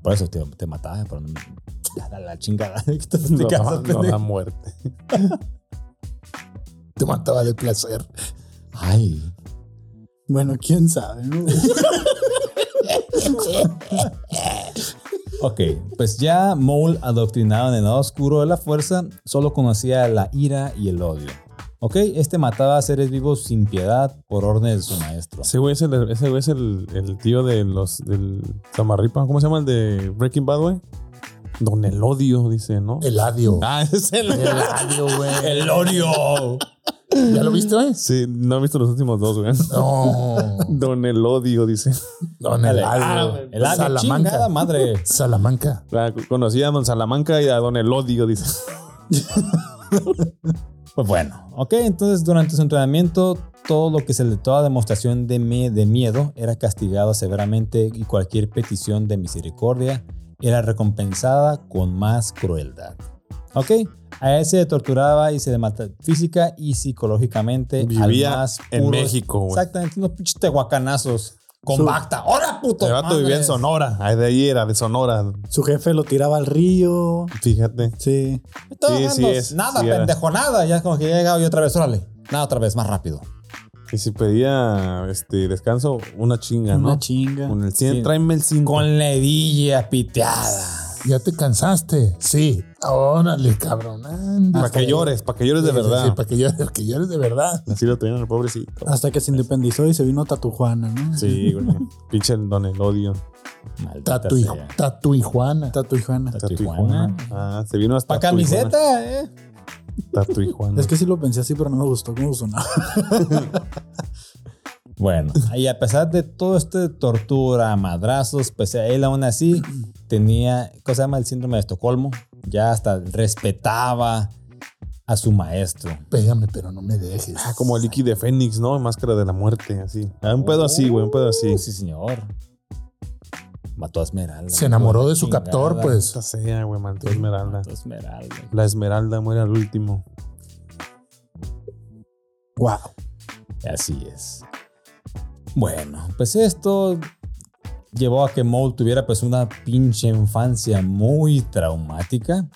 Por eso te, te mataba, pero no, ya, la, la chingada. Estás en tu No, casa, no pendejo. da muerte. Te mataba de placer. Ay. Bueno, quién sabe, ¿no? Ok, pues ya Maul, adoctrinado en el lado oscuro de la fuerza, solo conocía la ira y el odio. Ok, este mataba a seres vivos sin piedad por orden de su maestro. Ese güey es el, ese güey es el, el tío de los del Tamarripa. ¿Cómo se llama el de Breaking Bad, güey? Don Elodio, dice, ¿no? Eladio. Ah, es el. Eladio, güey. ¡El odio! ¿Ya lo viste, güey? Sí, no he visto los últimos dos, güey. No. Don Elodio, dice. Don Eladio. El odio, chingada Salamanca. madre. Salamanca. Ah, Conocí a Don Salamanca y a Don Elodio, dice. Pues bueno, ok, entonces durante su entrenamiento, todo lo que se le toda demostración de, me- de miedo era castigado severamente y cualquier petición de misericordia era recompensada con más crueldad. Ok, a él se le torturaba y se le mataba física y psicológicamente. al Vivía más en puro- México, güey. Exactamente, unos pinches tehuacanazos con Su- bacta. ¡Hola, puto! El vato vivía en! Sonora. Ahí de ahí era, de Sonora. Su jefe lo tiraba al río. Fíjate. Sí. Estoy Sí, sí es, Nada, sí era. pendejo, nada. Ya es como que ya he llegado y otra vez, órale. Nada, otra vez, más rápido. Y si pedía este descanso, una chinga, ¿no? Una chinga. Con el 100, Sí. tráeme el 5. Con la hebilla piteada. ¿Ya te cansaste? Sí. Órale, cabrón. anda. Para que llores, para que llores de Sí, verdad. sí, para que llores, que llores de verdad. Así lo tenían el pobrecito. Hasta que se independizó y se vino Tatujuana, ¿no? Sí, güey. Pinche don Elodio. Tatu y, sea. tatu y Juana. Tatujuana. Tatu y Tatu y Juana. Ah, se vino hasta Pa' camiseta, eh. Tatu y Juana. Es que sí lo pensé así, pero no me gustó cómo sonaba. Bueno, y a pesar de todo este tortura, madrazos, pues él aún así tenía, ¿cómo se llama? El síndrome de Estocolmo. Ya hasta respetaba a su maestro. Pégame, pero no me dejes. Ah, como el Iki de Fénix, ¿no? Máscara de la muerte, así. Ah, un pedo así, güey, un pedo así. Sí, señor. Mató a Esmeralda. Se enamoró de su Chingada. captor, pues. Esa sea, güey, mató a Esmeralda. Mató a Esmeralda. La Esmeralda muere al último. Wow. Así es. Bueno, pues esto llevó a que Maul tuviera pues una pinche infancia muy traumática,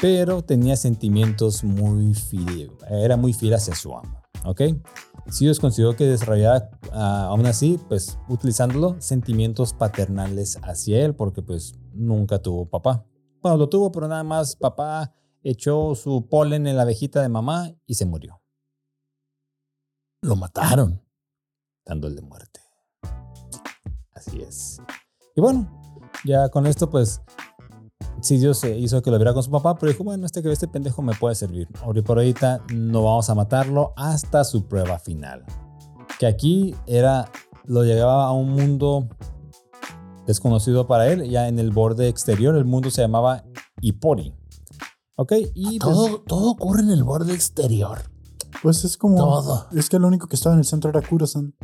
pero tenía sentimientos muy fieles, era muy fiel hacia su amo, ¿ok? Sirius consiguió que desarrollara ah, aún así, pues utilizándolo, sentimientos paternales hacia él, porque pues nunca tuvo papá. Bueno, lo tuvo, pero nada más papá echó su polen en la abejita de mamá y se murió Lo mataron. Dándole muerte. Así es. Y bueno, ya con esto, pues, Sidious se hizo que lo viera con su papá, pero dijo, bueno, este que este pendejo me puede servir. Ahora por ahorita no vamos a matarlo hasta su prueba final. Que aquí era, lo llegaba a un mundo desconocido para él, ya en el borde exterior, el mundo se llamaba Ipori. ¿Ok? Y todo ocurre en el borde exterior. Pues es como. Todo. Es que lo único que estaba en el centro era Kurosan.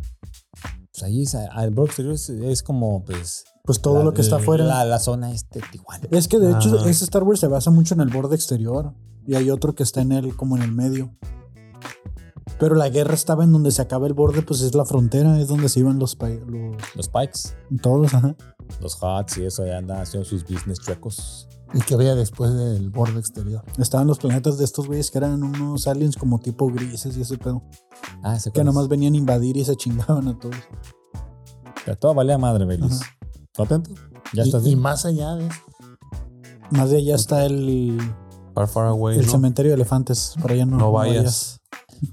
pues ahí es, el borde exterior es, es como, pues... Pues todo la- lo que está afuera. La, la zona este, Tijuana. Es que de hecho, Ajá. ese Star Wars se basa mucho en el borde exterior. Y hay otro que está en el, como en el medio. Pero la guerra estaba en donde se acaba el borde, pues es la frontera, es donde se iban los, los Los Pikes, todos, ajá. los Hots y eso, ya andan haciendo sus business chuecos. ¿Y que había después del borde exterior? Estaban los planetas de estos güeyes que eran unos aliens como tipo grises y ese pedo. Ah, se Que nomás venían a invadir y se chingaban a todos. Todo valía madre, Belis. Ajá. ¿Contento? Ya Y, estás y más allá de eso. Más de allá está el, Far, far away, el ¿no? cementerio de elefantes. Por allá no, No vayas.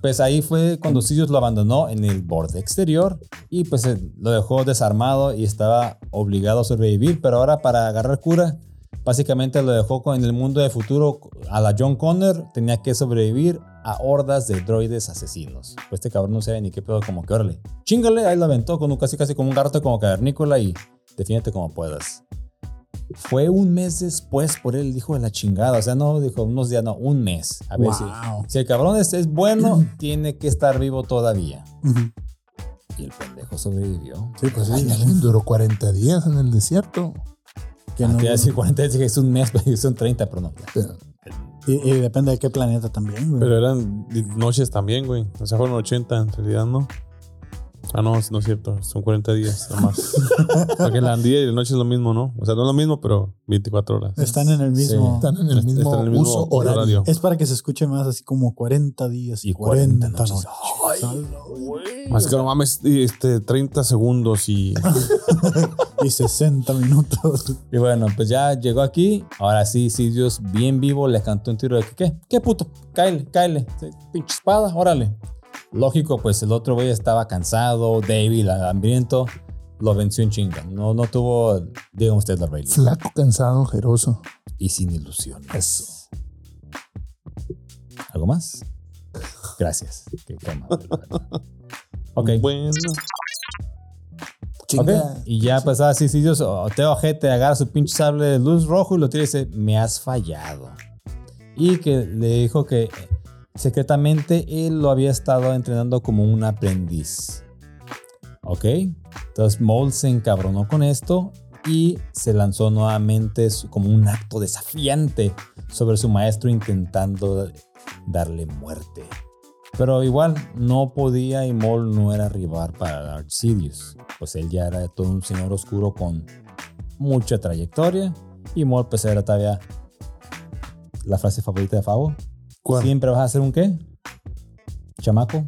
Pues ahí fue cuando Sidious lo abandonó en el borde exterior y pues lo dejó desarmado y estaba obligado a sobrevivir, pero ahora para agarrar cura, básicamente lo dejó en el mundo de futuro a la John Connor, tenía que sobrevivir a hordas de droides asesinos. Pues este cabrón no sabe ni qué pedo, como que órale, chingale, ahí lo aventó con un, casi casi como un gato como cavernícola y defiéndete como puedas. Fue un mes después por él, dijo de la chingada. O sea, no dijo unos días, no, un mes. A ver si, Wow. si el cabrón es, es bueno, tiene que estar vivo todavía. Y el pendejo sobrevivió. Sí, pues sí. duró 40 días en el desierto. Que no- te iba a decir 40, dije, es un mes, pero son 30, pero no. Pero y, y depende de qué planeta también, güey. Pero eran noches también, güey. O sea, fueron 80 en realidad, ¿no? Ah, no, no es cierto. Son 40 días nomás. Porque la día y la noche es lo mismo, ¿no? O sea, no es lo mismo, pero 24 horas. Están en el mismo. están en el Están mismo, en el mismo uso horario. Es para que se escuche más así como 40 días y Y 40, 40 noches. noches. Más que no mames, este, 30 segundos y. Y 60 minutos. Y bueno, pues ya llegó aquí. Ahora sí, Sidious, bien vivo, le cantó un tiro de que, ¿qué? ¿Qué puto? Cáele, cáele. Sí, Pinche espada, órale. Lógico, pues el otro güey estaba cansado, débil, hambriento. Lo venció en chinga. No, no tuvo, digan ustedes, la Rayleigh. Flaco, cansado, ojeroso. Y sin ilusiones. Eso. ¿Algo más? Gracias. Qué, amable. Ok. Bueno. Ok, Chinga. Y ya pues así, si Dios, te ojete, agarra su pinche sable de luz rojo y lo tira y dice, me has fallado. Y que le dijo que secretamente él lo había estado entrenando como un aprendiz. Ok, entonces Maul se encabronó con esto y se lanzó nuevamente como un acto desafiante sobre su maestro intentando darle muerte. Pero igual no podía y Maul no era rival para Darth Sidious, pues él ya era todo un señor oscuro con mucha trayectoria y Maul pues era todavía la frase favorita de Favo. ¿Cuál? Siempre vas a hacer un qué? Chamaco.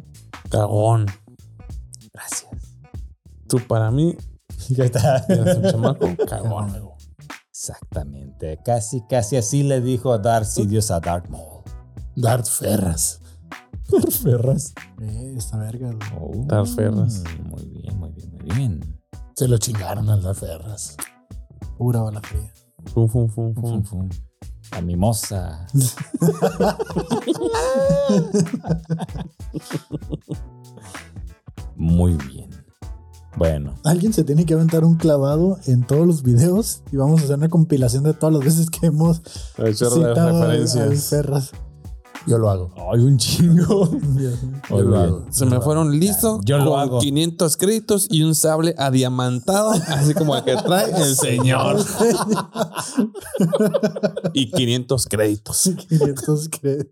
Cagón. Gracias. Tú para mí Ya está. eres un chamaco cagón. Exactamente. Casi, casi así le dijo Darth Sidious a Darth Maul. Darth Ferras. Darth Ferras. Eh, esta verga. Darth Ferras. Muy bien, muy bien, muy bien. Se lo chingaron al Darth Ferras. Pura bala fría. Fum, fum, fum, Fum, fum. fum. La mimosa. Muy bien. Bueno, Alguien se tiene que aventar un clavado en todos los videos y vamos a hacer una compilación de todas las veces que hemos citado a- a referencias. Ferras. Yo lo hago. hay un chingo. Yo lo hago. Se me fueron listos Yo lo con hago. 500 créditos y un sable adiamantado, así como el que trae el señor. y 500 créditos. 500 cre-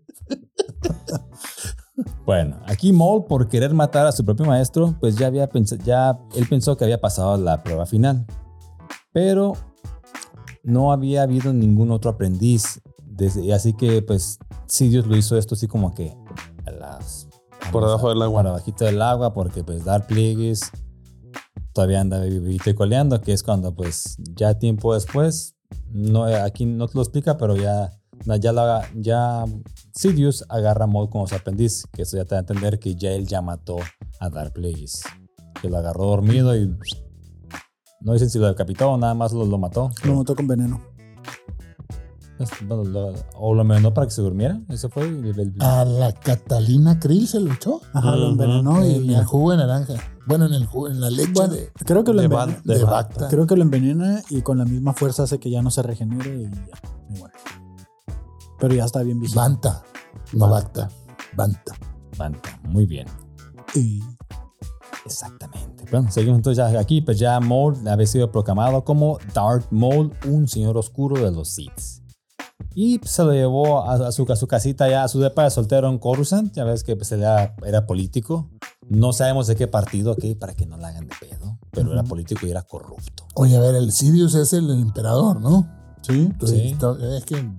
Bueno, aquí Maul, por querer matar a su propio maestro, pues ya había pensado, ya él pensó que había pasado la prueba final. Pero no había habido ningún otro aprendiz. Desde, y así que, pues, Sidious lo hizo esto así como que a las. Por debajo del agua. Por abajito del agua, porque pues Dark Plagueis todavía anda vivito y coleando, que es cuando, pues, ya tiempo después, no, aquí no te lo explica, pero ya, ya, la, ya Sidious agarra a Maul como su aprendiz, que eso ya te da a entender que ya él ya mató a Dark Plagueis. Que lo agarró dormido y no dicen si lo decapitó o nada más lo, lo mató. Lo mató con veneno. Bueno, lo- o lo envenenó para que se durmiera. Eso fue el, el- A la Catalina Krill se lo echó. Ajá, lo envenenó en y el jugo de naranja. Bueno, en el jugo, en la leche Bueno, de, creo que lo de envenena. Bat- de Bacta. Creo que lo envenena y con la misma fuerza hace que ya no se regenere y ya. y bueno. Pero ya está bien visto. Banta. No Bacta. Banta. Banta. Muy bien. Y Exactamente. Bueno, seguimos entonces ya aquí, pues ya Maul había sido proclamado como Darth Maul, un señor oscuro de los Sith. Y pues, se lo llevó a, a su, a su casita ya, a su depa de soltero en Coruscant. Ya ves que pues, era, era político. No sabemos de qué partido, aquí para que no la hagan de pedo. Pero era político y era corrupto. Oye, a ver, el Sirius es el emperador, ¿no? sí, Entonces, Sí. Es que.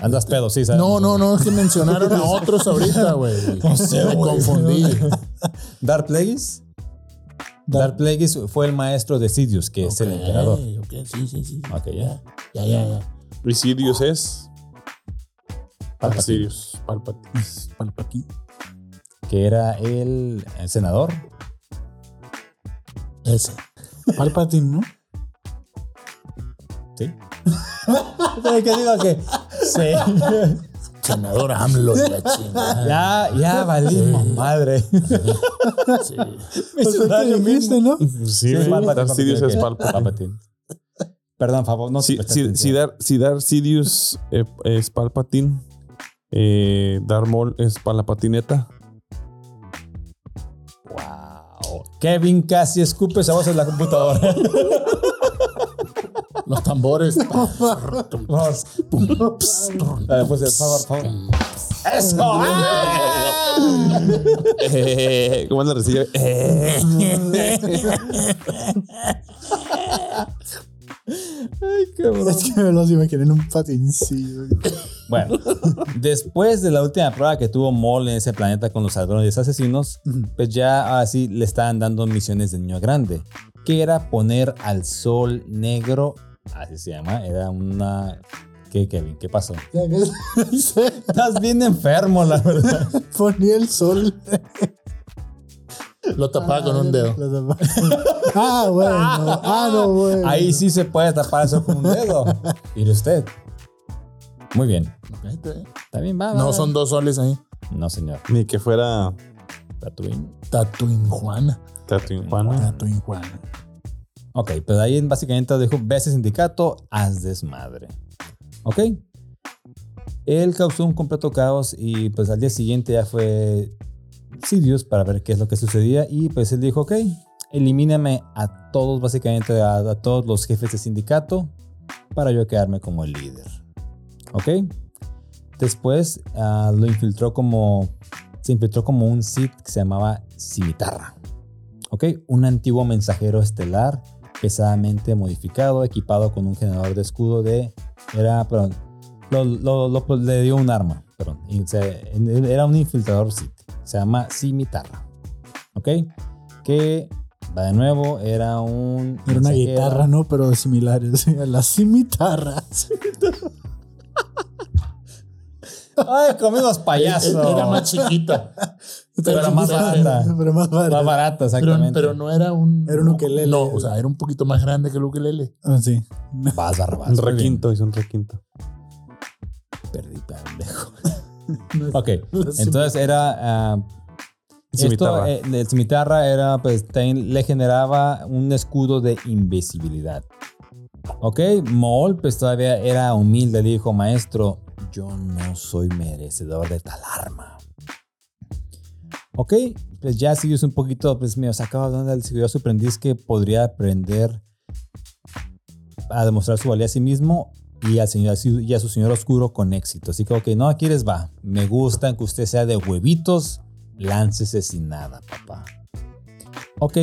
Andas pedo, sí, ¿sabes? No, no, no, es que mencionaron a otros ahorita, güey. No sé, Me confundí. Darth Plagueis. Darth Plagueis fue el maestro de Sidious, que es el Ok, emperador. ok, sí, sí, sí. Ok, ya. Ya, ya, ya. Y Sirius es. Palpatine. Palpatine. Palpatine. Que era el, el senador. Ese. Palpatine, ¿no? Sí. ¿Qué digo que? Sí. Senador AMLO y la chingada. Ya, ya valimos madre. Sí. Me hizo Pues, daño ¿qué dijiste, mismo. no? Sí, Sí, Palpatine, Palpatine. Perdón, favor, no Si, si, si, Dar, si Darth Sidious eh, es Palpatine, eh, Darth Maul es para la patineta. Wow. Kevin casi escupe esa voz en la computadora. Los tambores. Vamos. Ah, Pues, favor, favor. ¡Eso! Eh, ¿Cómo es la resilla? Eh. Ay, cabrón. Es que me los imaginé en un patincillo. Bueno, después de la última prueba que tuvo Maul en ese planeta con los ladrones asesinos, pues ya así le estaban dando misiones de niño grande, que era poner al sol negro, así se llama, era una... ¿Qué, Kevin? ¿Qué pasó? Estás bien enfermo, la verdad. Ponía el sol. Lo tapaba con un dedo. Lo tapaba. Ah, bueno. Ah, no, bueno. Ahí sí se puede tapar eso con un dedo. Mire usted. Muy bien. Está bien, va. No son dos soles ahí. No, señor. Ni que fuera Tatooine. Tatooine Juana. Tatooine Juana. Tatooine Juana. Ok, pues ahí básicamente dijo, ve ese sindicato, haz desmadre. Ok. Él causó un completo caos y pues al día siguiente ya fue Sidious para ver qué es lo que sucedía y pues él dijo, ok, elimíname a todos básicamente, a, todos los jefes de sindicato para yo quedarme como el líder. Ok. Después ah, lo infiltró como, se infiltró como un Sith que se llamaba Cimitarra. Ok, un antiguo mensajero estelar pesadamente modificado, equipado con un generador de escudo de... Era, perdón, pues, le dio un arma, perdón. era un infiltrador Sith. Se llama Cimitarra. ¿Ok? Que Va de nuevo, era un. Era una guitarra, ¿no? Pero similares. Las cimitarras. Ay, comimos payaso. Era más chiquito. Pero era más barata. Pero más Más barata. barata, Pero, exactamente. pero no era un. Era un ukelele. No, o sea, era un poquito más grande que el ukelele. Ah, sí. Vas, Barbas. Un requinto, hizo un requinto. Perdí, pendejo. Ok, entonces era. Cimitarra. Esto, eh, el cimitarra era, pues, también le generaba un escudo de invisibilidad. Ok, Maul, pues todavía era humilde, dijo, maestro, yo no soy merecedor de tal arma. Ok, pues ya siguió un poquito, pues me sacaba de onda el siguió su aprendiz que podría aprender a demostrar su valía a sí mismo y, al señor, y a su señor oscuro con éxito. Así que, ok, no, aquí les va. Me gusta que usted sea de huevitos, láncese sin nada, papá. Ok,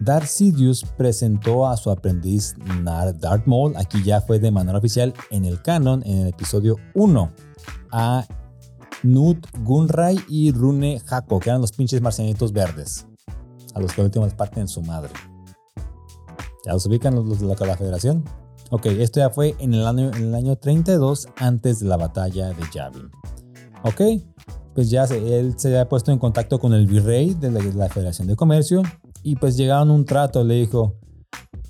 Darth Sidious presentó a su aprendiz Darth Maul, aquí ya fue de manera oficial en el canon, en el episodio 1, a Nut Gunray y Rune Hako, que eran los pinches marcianitos verdes, a los que últimos parten en su madre. ¿Ya los ubican los, de la Federación? Ok, esto ya fue en el año, en el año 32, antes de la batalla de Yavin. Ok, pues ya se- él se había puesto en contacto con el virrey de la, de la Federación de Comercio y pues llegaron un trato, le dijo,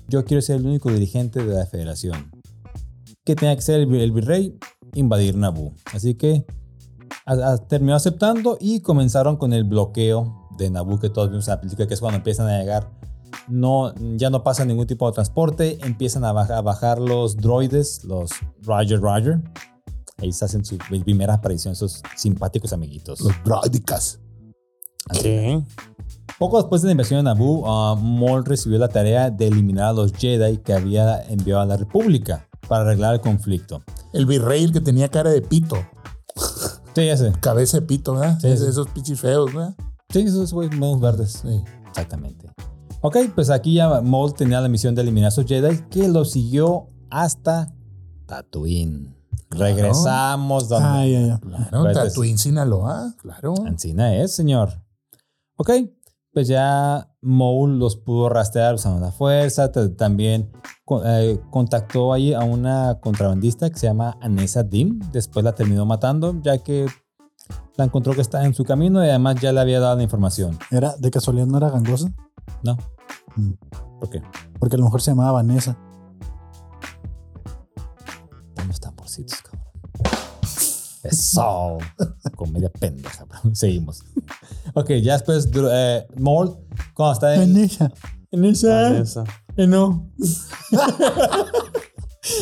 yo quiero ser el único dirigente de la federación. ¿Qué tenía que ser el, el virrey? Invadir Naboo. Así que a- a- terminó aceptando y comenzaron con el bloqueo de Naboo que todos vimos en la película, que es cuando empiezan a llegar. No, ya no pasa ningún tipo de transporte, empiezan a bajar, a bajar los droides, los Roger Roger. Ahí se hacen su primera aparición, esos simpáticos amiguitos. Los droidicas. ¿Qué? Poco después de la invasión de Naboo, uh, Maul recibió la tarea de eliminar a los Jedi que había enviado a la República para arreglar el conflicto. El virrey, el que tenía cara de pito. Sí, ya sé. Cabeza de pito, ¿verdad? Sí, Es- sí. Esos pichis feos, ¿verdad? Sí, esos güeyes menos verdes. Sí. Exactamente. Ok, pues aquí ya Maul tenía la misión de eliminar a esos Jedi que lo siguió hasta Tatooine. Regresamos donde Ah, ya, ya. Claro, Pues, Tatooine, Sinaloa, claro. Ancina es, señor. Ok, pues ya Maul los pudo rastrear usando la fuerza. También eh, contactó ahí a una contrabandista que se llama Anessa Dim. Después la terminó matando, ya que la encontró que estaba en su camino y además ya le había dado la información. Era, de casualidad no era gangosa. ¿No? Mm. ¿Por qué? Porque a lo mejor se llamaba Vanessa. Unos tamborcitos, cabrón. Eso. Comedia pendeja. bro. Seguimos. Ok, ya después eh, Maul, cuando está en... Vanessa. En esa... Esa. Eh, no.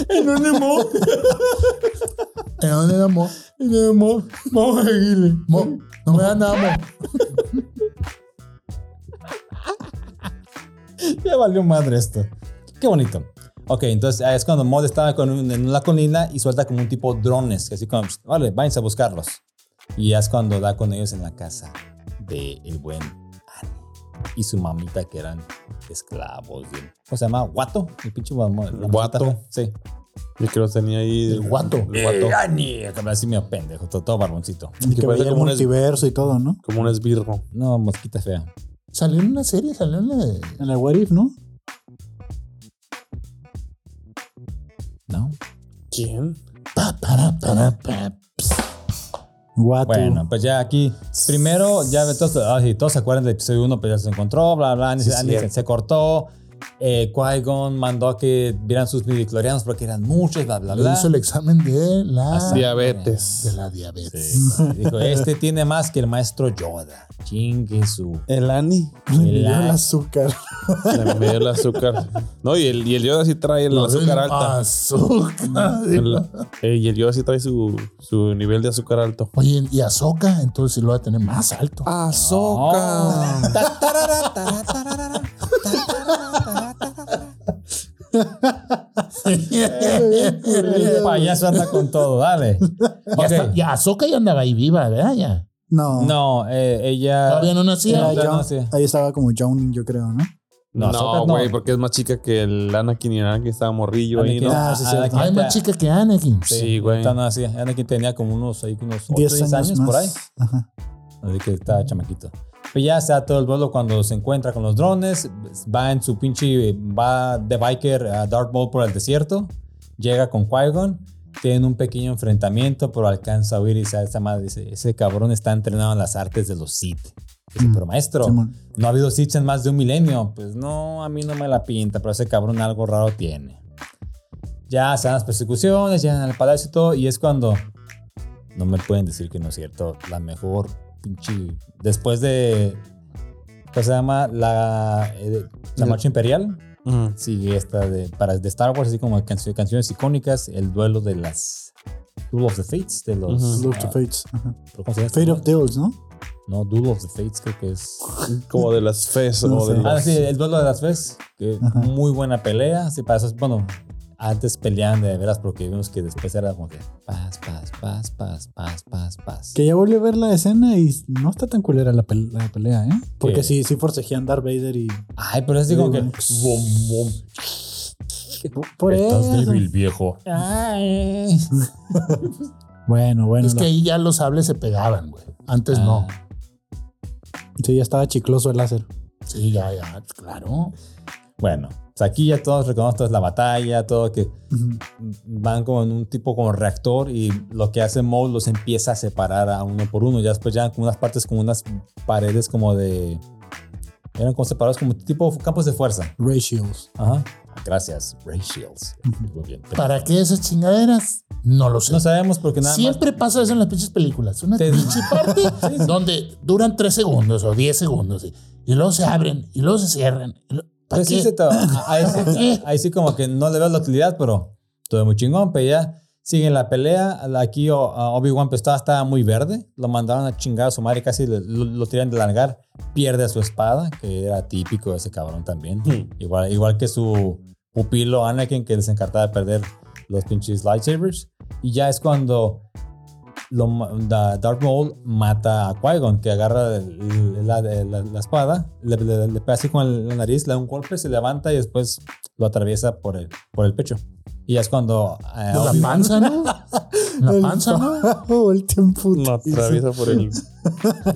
Eh, no, no, mo. ¿En dónde era Mo? Eh, no, mo. Vamos a seguirle. Mo, no me da nada, Mo. Ya valió madre esto. Qué bonito. Ok, entonces ah, es cuando Mod estaba con un- en una colina y suelta como un tipo drones, que así como, "Psst, vale, váyanse a buscarlos. Y ya es cuando da con ellos en la casa de el buen Annie y su mamita que eran esclavos. de- ¿Cómo se llama? ¿Guato? El pinche Guato. Sí. Yo que los tenía ahí. El guato. El guato. Eh, Annie, que me así medio pendejo, todo, todo barboncito. Y que veía el como un multiverso y todo, ¿no? Como un esbirro. No, mosquita fea. Salió en una serie, salió en la de... En el What If, ¿no? ¿No? ¿Quién? Pa, para, para, pa. Bueno, pues ya aquí, primero, ya todos, ah, sí, todos se acuerdan del episodio 1, pues ya se encontró, bla, bla, Sí, se, se cortó, eh, Qui-Gon mandó a que vieran sus midichlorianos porque eran muchos, bla, bla, Le bla. hizo el examen de la, Así. Diabetes. de la diabetes. Sí. Dijo, este tiene más que el maestro Yoda. Chingue su. El Ani. Le midió el azúcar. Se me dio el azúcar. No, y el, y el Yoda sí trae el azúcar alta. Azúcar. El- eh, y el Yoda sí trae su, su nivel de azúcar alto. Oye, y Azoka, entonces sí lo va a tener más alto. ¡Azúcar! El payaso anda con todo, dale. Ya, Ok. está- ya Azoka ya andaba ahí viva, ¿verdad? Ya. No. No, eh, ella. Todavía no nacía. Era John-. Ahí estaba como Jonin, yo creo, ¿no? No, Ahsoka No, no. güey, porque es más chica que el Anakin y el Anakin estaba morrillo ahí, Anakin- ¿no? Ah, sí, sí. Anakin Hay está- más chica que Anakin. Sí, güey. hacía. Anakin tenía como unos, ahí, unos 8, 10 10 años, años, más. por ahí. Ajá. Así que estaba chamaquito. Pues ya se da todo el vuelo cuando se encuentra con los drones, va en su pinche, va de biker a Darth Maul por el desierto, llega con Qui-Gon, tienen un pequeño enfrentamiento, pero alcanza a huir y dice, esta madre dice, ese cabrón está entrenado en las artes de los Sith. Dice, Mm, pero maestro, Simón. no ha habido Sith en más de un milenio. Pues no, a mí no me la pinta, pero ese cabrón algo raro tiene. Ya se dan las persecuciones, llegan al palacio y todo, y es cuando no me pueden decir que no es cierto. La mejor pinche. Después de. ¿Cómo se llama? La, eh, la marcha imperial. Ujú. Sigue esta de, para, de Star Wars, así como cancio- canciones icónicas. El duelo de las. Duel of the Fates. De los. Ujú. Duel of the Fates. ajá. ¿Cómo se llama? Fate of Duels, ¿no? No, Duel of the Fates, creo que es. Como de las fes No o de sé. los- Ah, sí, el duelo de las veces. Que muy buena pelea. Sí, para eso, bueno, antes peleaban de veras porque vimos que después era como que paz, paz, paz, paz, paz, paz, paz. Que ya volví a ver la escena y no está tan culera la, pel- la pelea, ¿eh? Porque ¿Qué? sí, sí forcejean Darth Vader y. Ay, pero es como que. Bum, bum. Por Estás eso. débil, viejo. Ay. Bueno, bueno. es que ahí ya los sables se pegaban, güey. Antes no. Ah. Sí, ya estaba chicloso el láser. Sí, ya, ya, claro. Bueno, pues aquí ya todos reconocen toda la batalla, todo que van como en un tipo como reactor y lo que hace Maul los empieza a separar a uno por uno. Ya después ya como unas partes como unas paredes como de... Eran como separados como tipo campos de fuerza. Ray Shields. Ajá. Gracias, Ray Shields. Muy bien. ¿Para qué esas chingaderas? No lo sé. No sabemos porque nada Siempre pasa eso en las pinches películas. Una Te- pinche parte donde duran tres segundos o diez segundos y, luego se abren y luego se cierran. y ¿Para Pues sí, se ahí, sí, ahí sí como que no le veo la utilidad, pero todo muy chingón, pero ya siguen la pelea. Aquí a Obi-Wan pues, estaba, estaba muy verde, lo mandaron a chingar a su madre, casi lo, lo tiran de largar, pierde su espada, que era típico de ese cabrón también. Hmm. Igual, igual que su pupilo Anakin, que les encantaba perder los pinches lightsabers. Y ya es cuando lo, Darth Maul mata a Qui-Gon, que agarra la, la- la- la espada, le, le- le pega así con la nariz, le da un golpe, se levanta y después lo atraviesa por el, por el pecho. Y ya es cuando... eh, la panza, ¿no? La panza, ¿no? Oh, el tiempo. Lo atraviesa por el,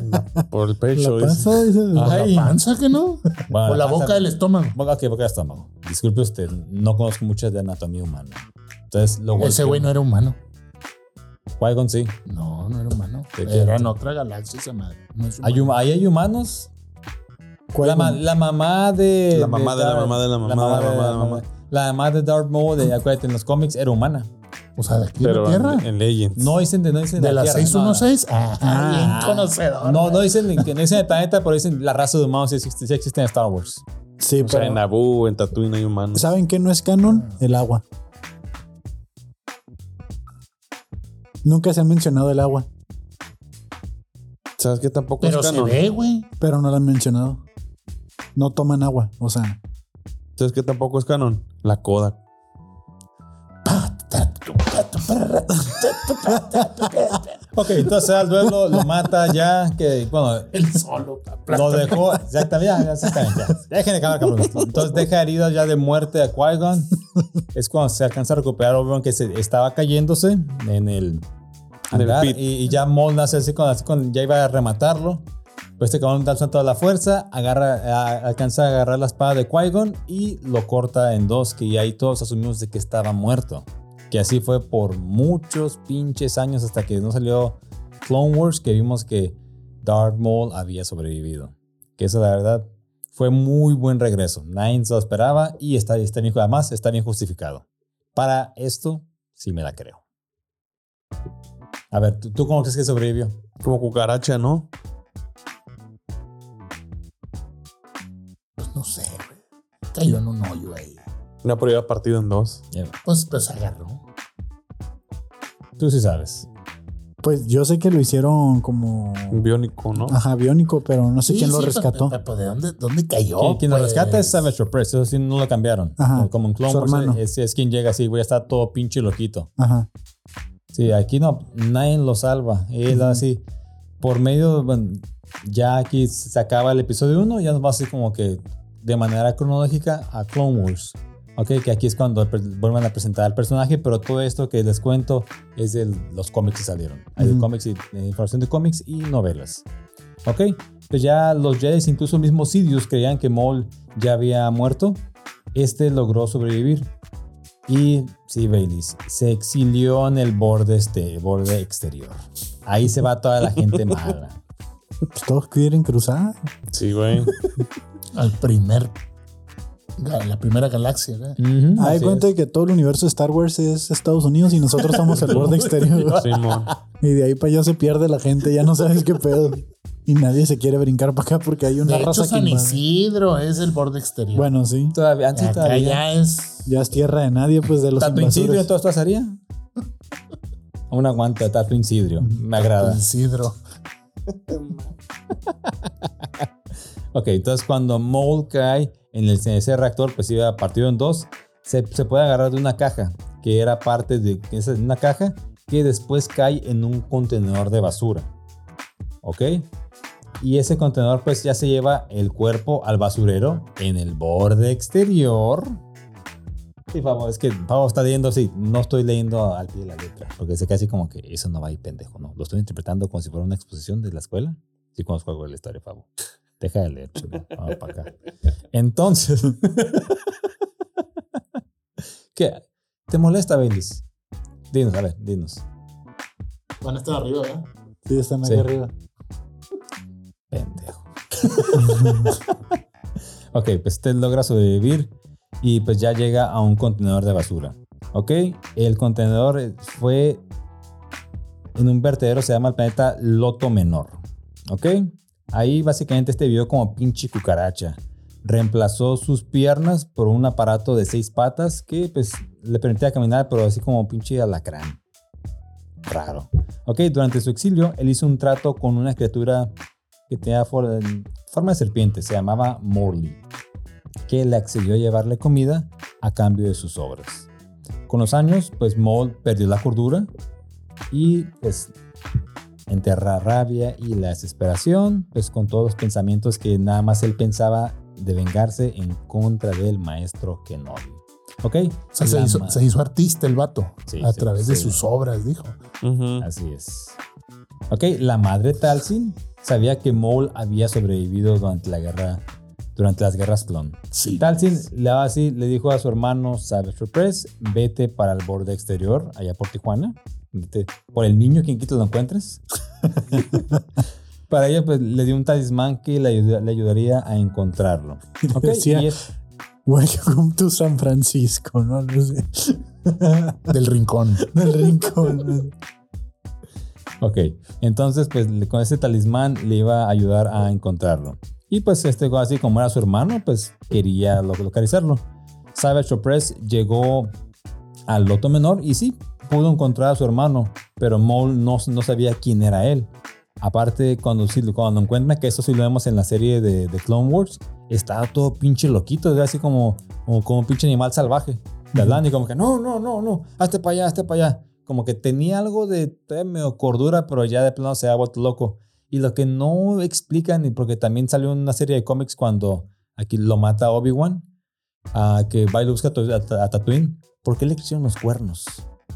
la- por el pecho. La panza, dice. Ay. ¿La panza que no? Bueno, o la panza- boca del estómago. Boca, ok, boca de estómago. Disculpe usted, no conozco mucho de anatomía humana. Entonces, lo Ese güey no era humano. Qui-Gon sí. No, no era humano. ¿De qué? Era en otra galaxia esa madre. No es Hay, hum- ahí hay humanos. La, ma- la mamá de. La mamá de la Darth- mamá de la mamá de la mamá de la mamá. La mamá de Darth Maul, de, acuérdate, en los cómics, era humana. O sea, de aquí de Pero la Tierra. en, en Legends. No dicen de, no dicen de la la Tierra, 616. Ah, Ah. bien conocedor. No, no dicen que no dicen el planeta, pero dicen la raza de humanos sí existe, sí existe en Star Wars. Sí, O sea, pero. en Naboo, en Tatooine hay humanos. ¿Saben qué no es canon? El agua. Nunca se ha mencionado el agua, ¿Sabes qué tampoco Pero es se canon? ve, güey. pero no la han mencionado. No toman agua, o sea. ¿Sabes qué tampoco es canon? La coda. Ok, entonces al duelo lo mata ya, que bueno, El solo. lo dejó, exactamente, ya, exactamente, ya. Dejen de acabar, cabrón. Entonces deja heridas ya de muerte a Qui-Gon. Es cuando se alcanza a recuperar Obi-Wan que se estaba cayéndose en el el pit. y, y ya Maul nace así con, así con- ya iba a rematarlo. Pues este cabrón da toda la fuerza, agarra, a- alcanza a agarrar la espada de Qui-Gon y lo corta en dos, que ya ahí todos asumimos de que estaba muerto. Que así fue por muchos pinches años hasta que no salió Clone Wars, que vimos que Darth Maul había sobrevivido. Que eso, la verdad, fue muy buen regreso. Nadie se lo esperaba y está, está bien, además está bien justificado. Para esto, sí me la creo. A ver, ¿tú, tú cómo crees que sobrevivió? Como cucaracha, ¿no? Pues no sé, güey. Cayó en un hoyo ahí. Una prueba partida en dos. Pues, pues agarró. Tú sí sabes. Pues yo sé que lo hicieron como. Biónico, ¿no? Ajá, biónico, pero no sé Sí, quién lo sí, rescató. pues, pues, ¿De dónde, dónde cayó? Quien, quien lo pues? rescata es Savage Opress. Eso sí no lo cambiaron. Ajá, Como en Clone Wars es, es quien llega así, voy a estar todo pinche loquito. Ajá. Sí, aquí no, nadie lo salva. Él Ujú. así, por medio, bueno, ya aquí se acaba el episodio 1, ya nos va así como que de manera cronológica a Clone Wars. Ok, que aquí es cuando vuelven a presentar al personaje, pero todo esto que les cuento es de los cómics que salieron. Hay cómics y de información de cómics y novelas. Ok, pues ya los Jedi, incluso el mismo Sidious, creían que Maul ya había muerto. Este logró sobrevivir. Y sí, Baileys, se exilió en el borde, este, borde exterior. Ahí se va toda la gente mala. Pues todos quieren cruzar. Sí, güey. Al primer. La primera galaxia, güey. Ujú, Hay cuenta es. de que todo el universo de Star Wars es Estados Unidos y nosotros somos el borde exterior. Simón. Y de ahí para allá se pierde la gente, ya no sabes qué pedo. Y nadie se quiere brincar para acá porque hay una De hecho, raza que San invade. Isidro es el borde exterior. Bueno, sí. Todavía, antes acá todavía. ya es. Ya es tierra de nadie, pues de los Tato Isidro, invasores. entonces pasaría. Un aguante de Tato Isidro. Me agrada. Isidro. Ok, entonces cuando Maul cae en el ese reactor, pues iba partido en dos, se, se puede agarrar de una caja, que era parte de esa- una caja que después cae en un contenedor de basura. Ok. Y ese contenedor pues ya se lleva el cuerpo al basurero en el borde exterior. Sí, Fabo, es que Fabo está leyendo así, no estoy leyendo al pie de la letra, porque sé casi como que eso no va ahí pendejo, ¿no? Lo estoy interpretando como si fuera una exposición de la escuela. Sí conozco algo de la historia, Fabo. Deja de leer, chulo. Vamos para acá. Entonces, ¿qué? ¿Te molesta, Baileys? Dinos, a ver, dinos. Van a estar arriba, ¿verdad? Sí, están aquí Sí. arriba. Pendejo. ok, pues este logra sobrevivir y pues ya llega a un contenedor de basura. Ok, el contenedor fue en un vertedero, se llama el planeta Loto Menor. Ok, ahí básicamente este vivió como pinche cucaracha. Reemplazó sus piernas por un aparato de seis patas que pues le permitía caminar, pero así como pinche alacrán. Raro. Ok, durante su exilio, él hizo un trato con una criatura que tenía for- forma de serpiente, se llamaba Morley, que le accedió a llevarle comida a cambio de sus obras. Con los años, pues Maul perdió la cordura y pues entre la rabia y la desesperación, pues con todos los pensamientos que nada más él pensaba de vengarse en contra del maestro Kenobi. ¿Ok? O sea, se hizo, ma- se hizo artista el vato. Sí, a sí, través de sí. sus obras, dijo. Así es. Ok, la madre Talsin sabía que Maul había sobrevivido durante la guerra, durante las guerras clon. Sí. Talsin le, así, le dijo a su hermano Savage Press, vete para el borde exterior, allá por Tijuana, por el niño, quien quita lo encuentres. para ella, pues, le dio un talismán que le, ayuda- le ayudaría a encontrarlo. Ok, Decía- y es- Welcome to San Francisco, ¿no? No sé. Del rincón. Del rincón. Ok, entonces pues con ese talismán le iba a ayudar a encontrarlo. Y pues este así como era su hermano, pues quería lo- localizarlo. Savage Opress llegó al Loto Menor y sí, pudo encontrar a su hermano, pero Maul no, no sabía quién era él. Aparte, cuando, cuando encuentra, que eso sí lo vemos en la serie de, de Clone Wars, estaba todo pinche loquito, así como, como, como un pinche animal salvaje. Hablando y como que, no, no, no, no, hazte para allá, hazte para allá. Como que tenía algo de medio cordura, pero ya de plano se ha vuelto loco. Y lo que no explican, y porque también salió una serie de cómics cuando aquí lo mata Obi-Wan, a que va y busca a, Tatooine, ¿por qué le crecieron los cuernos?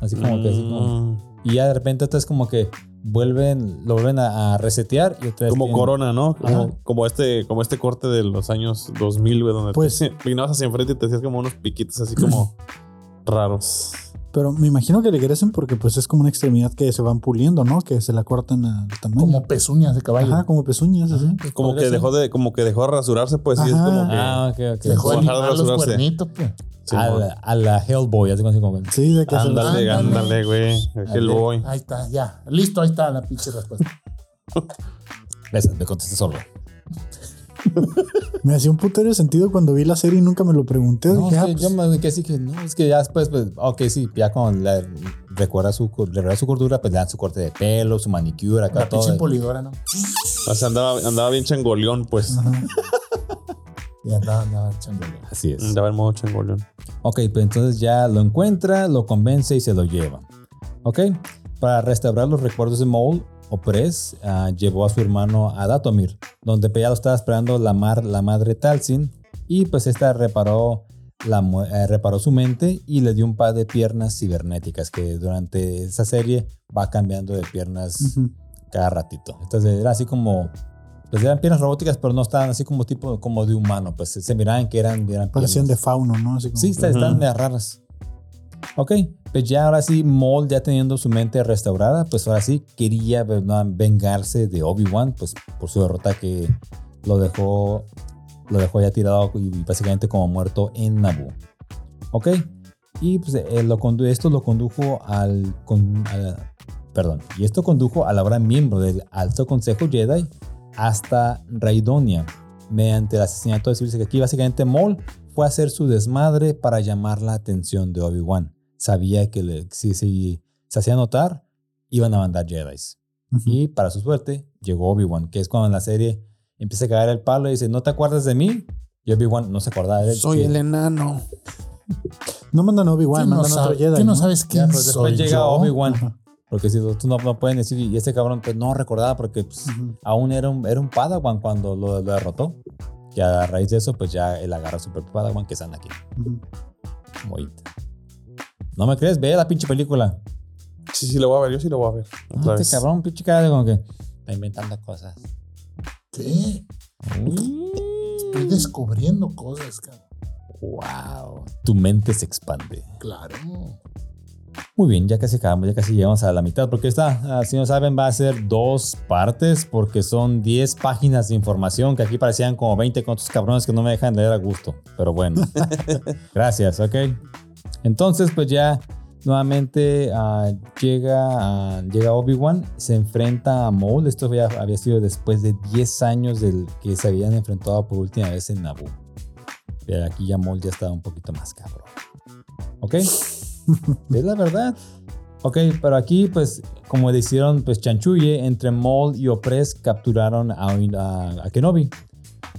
Así como que, así como- Mm. y ya de repente otra vez como que vuelven, lo vuelven a, a resetear y otra vez Como tienen- corona, ¿no? Como, como este, como este corte de los años 2000, güey, donde Pues- te peinabas hacia enfrente y te hacías como unos piquitos así como raros. Pero me imagino que le crecen porque pues es como una extremidad que se van puliendo, ¿no? Que se la cortan al tamaño. Como pezuñas de caballo. Ajá, como pezuñas, así. Como que ser. dejó de, como que dejó de rasurarse, pues sí, es como que. Ah, ok, ok. Dejó de los rasurarse. cuernitos, pues. Sí, a, la, a la Hellboy, así como- como... Sí, de que se la- ándale, Ándale. ándale, güey. El boy. Ahí está, ya. Listo, ahí está la pinche respuesta. Gracias, me contesté solo. Me hacía un putero de sentido cuando vi la serie y nunca me lo pregunté. No, Dije, ah, que pues, yo me quedé así que no, es que ya después, pues, ok, sí, ya cuando le recuerda su, recuerda su cordura, pues le dan su corte de pelo, su manicure, acá La pinche todo. polidora, ¿no? O sea, andaba, andaba bien changoleón, pues. Y andaba, andaba echándole. Así es. Andaba en modo changoleón. Ok, pues entonces ya lo encuentra, lo convence y se lo lleva. Ok, para restaurar los recuerdos de Maul, Opress ah, llevó a su hermano a Datomir, donde ya lo estaba esperando la, mar, la madre Talsin, y pues esta reparó, la, eh, reparó su mente y le dio un par de piernas cibernéticas, que durante esa serie va cambiando de piernas cada ratito. Entonces era así como pues eran piernas robóticas, pero no estaban así como tipo como de humano, pues se, se miraban que eran, eran Parecían de fauno, ¿no? Así como- Sí, está- están Ujú. medio raras. Ok, pues ya ahora sí, Maul ya teniendo su mente restaurada, pues ahora sí quería vengarse de Obi-Wan, pues por su derrota que lo dejó, lo dejó ya tirado y básicamente como muerto en Naboo. Ok, y pues eh, lo esto lo condujo al, con- a- perdón, y esto condujo al ahora miembro del Alto Consejo Jedi hasta Raidonia mediante el asesinato de Civil. Aquí básicamente Maul fue a hacer su desmadre para llamar la atención de Obi-Wan. Sabía que le- si, si se hacía notar, iban a mandar Jedi. Y para su suerte, llegó Obi-Wan, que es cuando en la serie empieza a caer el palo y dice, ¿no te acuerdas de mí? Y Obi-Wan no se acordaba de él. Soy que- el enano. No mandan a Obi-Wan, ¿Qué no, mandan a otro Jedi. qué no ¿no? sabes Ya, quién después soy llega yo? Obi-Wan. Porque si tú no, no pueden decir, y este cabrón pues no recordaba porque pues, aún era un, era un Padawan cuando lo, lo derrotó. Y a raíz de eso, pues ya él agarra a su propio Padawan que es Anakin. Ujú. Muy- ¿No me crees? Ve la pinche película. Sí, sí, lo voy a ver. Yo sí lo voy a ver. Este vez. cabrón, pinche cara como que está inventando cosas. ¿Qué? Estoy descubriendo cosas, cabrón. Wow. Tu mente se expande. Claro. Muy bien, ya casi acabamos, ya casi llegamos a la mitad, porque esta, ah, si no saben, va a ser dos partes, porque son 10 páginas de información que aquí parecían como 20 con otros cabrones que no me dejan leer a gusto. Pero bueno, gracias, ok. Entonces, pues ya nuevamente ah, llega, ah, llega Obi-Wan, se enfrenta a Maul. Esto ya había sido después de 10 años del que se habían enfrentado por última vez en Naboo. Pero aquí ya Maul ya estaba un poquito más cabrón. ¿Ok? Es la verdad. Ok, pero aquí, pues, como hicieron, pues, chanchulle, entre Maul y Opress capturaron a, Kenobi.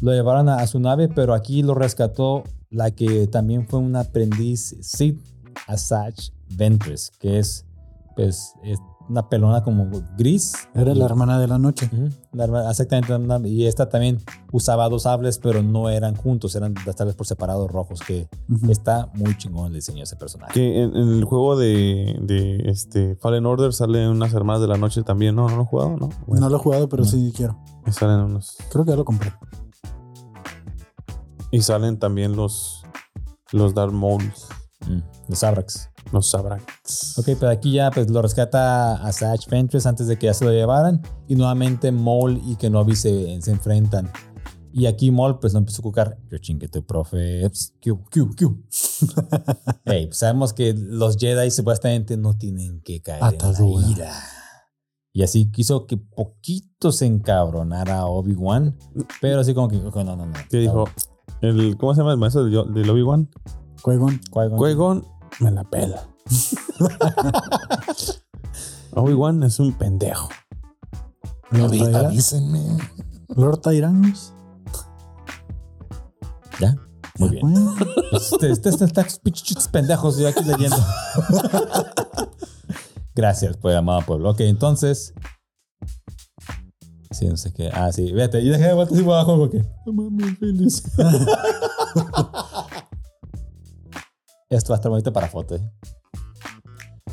Lo llevaron a, su nave, pero aquí lo rescató la que también fue un aprendiz Sith, Asajj Ventress, que es, pues, es una pelona como gris. Era la hermana de la noche. Exactamente. Y esta también usaba dos sables, pero no eran juntos, eran sables por separado rojos, que está muy chingón el diseño de ese personaje. Que en, en el juego de, de este Fallen Order salen unas hermanas de la noche también. No, no lo he jugado, ¿no? Bueno, No lo he jugado, pero No. sí quiero. y salen unos. Creo que ya lo compré. Y salen también los. Los Dark Mauls. Mm, los Abrax. Los Sabraks. Ok, pero aquí ya pues lo rescata a Satch Ventress antes de que ya se lo llevaran. Y nuevamente Maul y Kenobi se, se enfrentan. Y aquí Maul pues lo empezó a cucar. Yo chingue tu profe. Q, Q, Q. Ey, pues, sabemos que los Jedi supuestamente no tienen que caer Atadura. en la ira. Y así quiso que poquito se encabronara a Obi-Wan. Pero así como que, no, no, no. ¿Qué dijo? El, ¿Cómo se llama el maestro del, del Obi-Wan? Qui-Gon. Qui-Gon. Me la pela. Obi-Wan es un pendejo. Lord, Avi- Tyra- Avísenme. Lord Tyrannus. ¿Ya? Muy bien. Este, este, este, pinches pendejos, yo aquí leyendo. Gracias el amado pueblo. Ok, entonces. Sí, no sé qué. Ah, sí, vete. Y dejé de vuelta así abajo porque. No mames, feliz. Esto va a estar bonito para foto. ¿eh?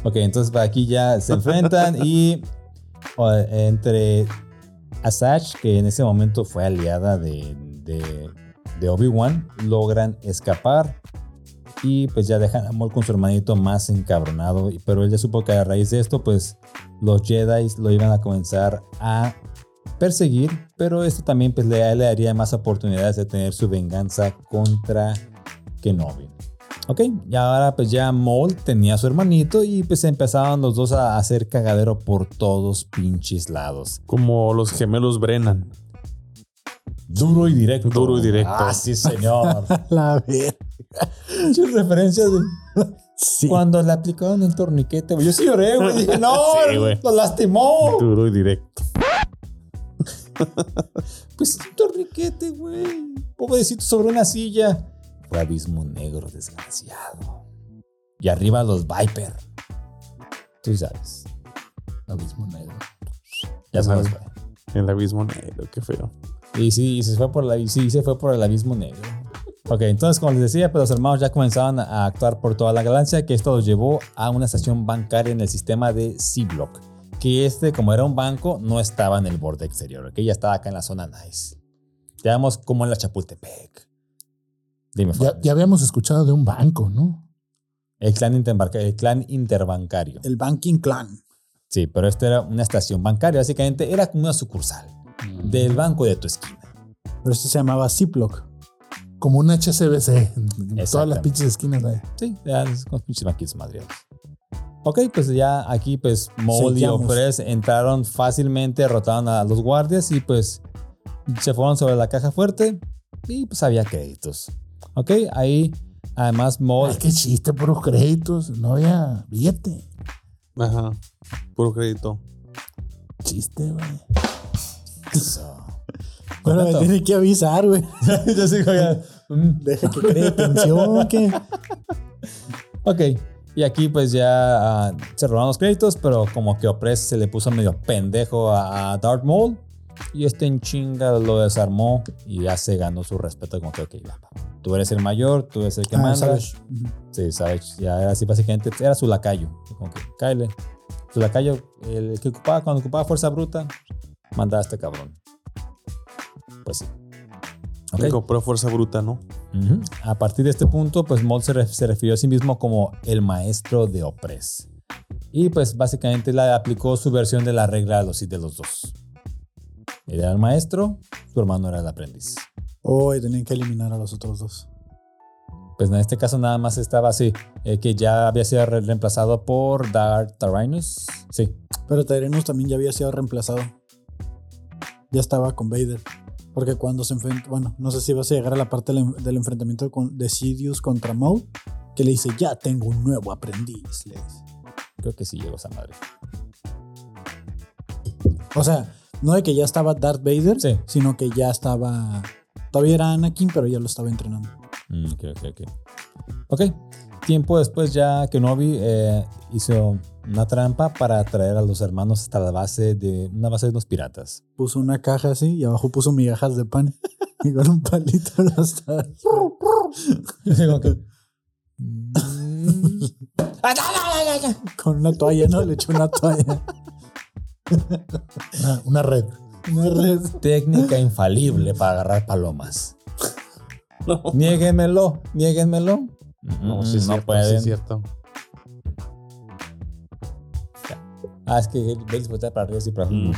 Ok, entonces aquí ya se enfrentan y entre Asajj, que en ese momento fue aliada de, Obi-Wan, logran escapar y pues ya dejan a Maul con su hermanito más encabronado. Pero él ya supo que a raíz de esto, pues los Jedi lo iban a comenzar a perseguir. Pero esto también pues, le, le daría más oportunidades de tener su venganza contra Kenobi. Ok, y ahora pues ya Maul tenía a su hermanito y pues empezaban los dos a hacer cagadero por todos pinches lados. Como los gemelos Brennan. Duro y directo. Duro y directo. Ah, sí, señor. la ver. Muchas referencias de Sí. cuando le aplicaron el torniquete. güey. Yo sí lloré, güey. Dije, no, Sí, güey. lo lastimó. Duro y directo. Pues un torniquete, güey. Pobrecito sobre una silla. Fue abismo negro, desgraciado. Y arriba los Viper. Tú sabes. Abismo negro. Ya sabes, güey. El abismo negro, qué feo. Y sí, y se fue por la, y sí, se fue por el abismo negro. Ok, entonces como les decía, pues los hermanos ya comenzaban a actuar por toda la galaxia, que esto los llevó a una estación bancaria en el sistema de C-Block, que este, como era un banco, no estaba en el borde exterior, ¿ok? Ya estaba acá en la zona nice. Digamos como en la Chapultepec. Dime, Ya, ya habíamos escuchado de un banco, ¿no? El clan, el clan interbancario. El Banking Clan. Sí, pero esta era una estación bancaria. Básicamente era como una sucursal del banco de tu esquina. Pero este se llamaba Ziploc. Como un HCBC. En todas las pinches esquinas. ahí. Sí, ya es con pinches banquitos madreados. Ok, pues ya aquí pues Mold y Sellamos. Opress entraron fácilmente, derrotaron a los guardias y pues se fueron sobre la caja fuerte y pues había créditos. Ok, ahí además Ay, Mold... qué chiste, puros créditos. No había billete. Ajá. Puro crédito. Chiste, güey. Eso. Pero me tiene que avisar, güey. Yo sigo ya. mm. Deja que cree atención, que. Ok, y aquí pues ya ah, se robaron los créditos, pero como que Opress se le puso medio pendejo a, a Darth Maul y este en chinga lo desarmó y ya se ganó su respeto como que, ok, tú eres el mayor, tú eres el que Ah, manda. Savage. Sí, Savage, ya era así básicamente, era su lacayo, como que, Kyle, su lacayo, el que ocupaba, cuando ocupaba fuerza bruta, mandaba a este cabrón. Pues sí. Ok. Le Compró fuerza bruta, ¿no? A partir de este punto, pues Maul se, ref- se refirió a sí mismo como el maestro de Opress. Y pues básicamente le aplicó su versión de la regla de los, de los dos. Él era el maestro, su hermano era el aprendiz. Oh, y tenían que eliminar a los otros dos. Pues en este caso nada más estaba así, eh, que ya había sido re- reemplazado por Darth Tyrannus. Sí, Pero Tyrannus también ya había sido reemplazado. Ya estaba con Vader. Porque cuando se enfrenta, bueno, no sé si vas a llegar a la parte del, del enfrentamiento con, de Sidious contra Maul, que le dice, ya tengo un nuevo aprendiz. creo que sí llegó esa madre. O sea, no de que ya estaba Darth Vader, Sí. sino que ya estaba... Todavía era Anakin, pero ya lo estaba entrenando. Mm, ok, ok, ok. Ok, tiempo después ya Kenobi eh, hizo una trampa para atraer a los hermanos hasta la base de una base de unos piratas. Puso una caja así y abajo puso migajas de pan. y con un palito las estaba- Con una toalla, ¿no? Le echó una toalla. Una, una red. Red. Técnica infalible para agarrar palomas. Niéguenmelo, niéguenmelo. No, sí, Mm, es no cierto, pueden. sí es cierto. Ah, es que Bailey voltea para arriba y para abajo. Mm.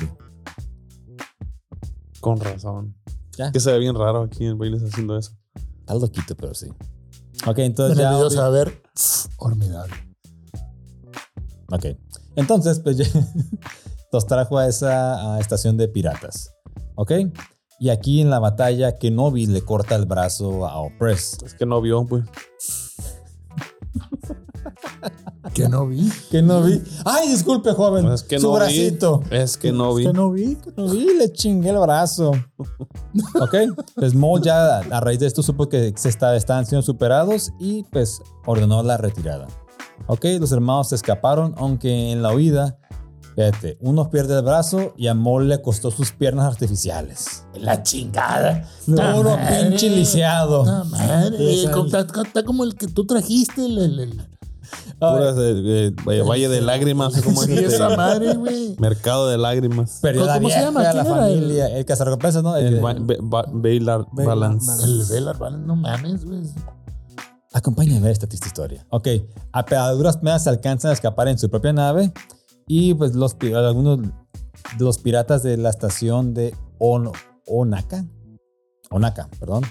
Con razón. Ya. Que se ve bien raro aquí en Bailes haciendo eso. Está loquito, pero sí. Ok, En entonces el ya. va a ver formidable. Ok. Entonces, pues ya los trajo a esa a estación de piratas. ¿Ok? Y aquí en la batalla, Kenobi le corta el brazo a Opress. Es que no vio, pues. Que no vi. Kenobi. ¡Ay, disculpe, joven! Es que Su no vi. bracito. Es que no vi. Que no vi. Kenobi le chingué el brazo. ok. Pues Maul ya a raíz de esto supo que se está- estaban siendo superados y pues ordenó la retirada. Ok, los hermanos se escaparon, aunque en la huida, fíjate, uno pierde el brazo y a Maul le costó sus piernas artificiales. La chingada. Puro pinche lisiado. No, madre. Está está como el que tú trajiste. El, el- el- Puras de, de- de- Valle de Lágrimas. ¿cómo es sí, este? esa madre, güey. Mercado de Lágrimas. Perdió la ¿Cómo se llama? la ¿Quién era el- familia, el, cazarrecompensas, ¿no? El Bailar Bailar Balance. Balance. El Velar, vale, no mames, güey. Acompáñame a ver esta triste historia. Ok, a, a duras penas se alcanzan a escapar en su propia nave y pues los, algunos de los piratas de la estación de On- Onaka, Onaka, perdón,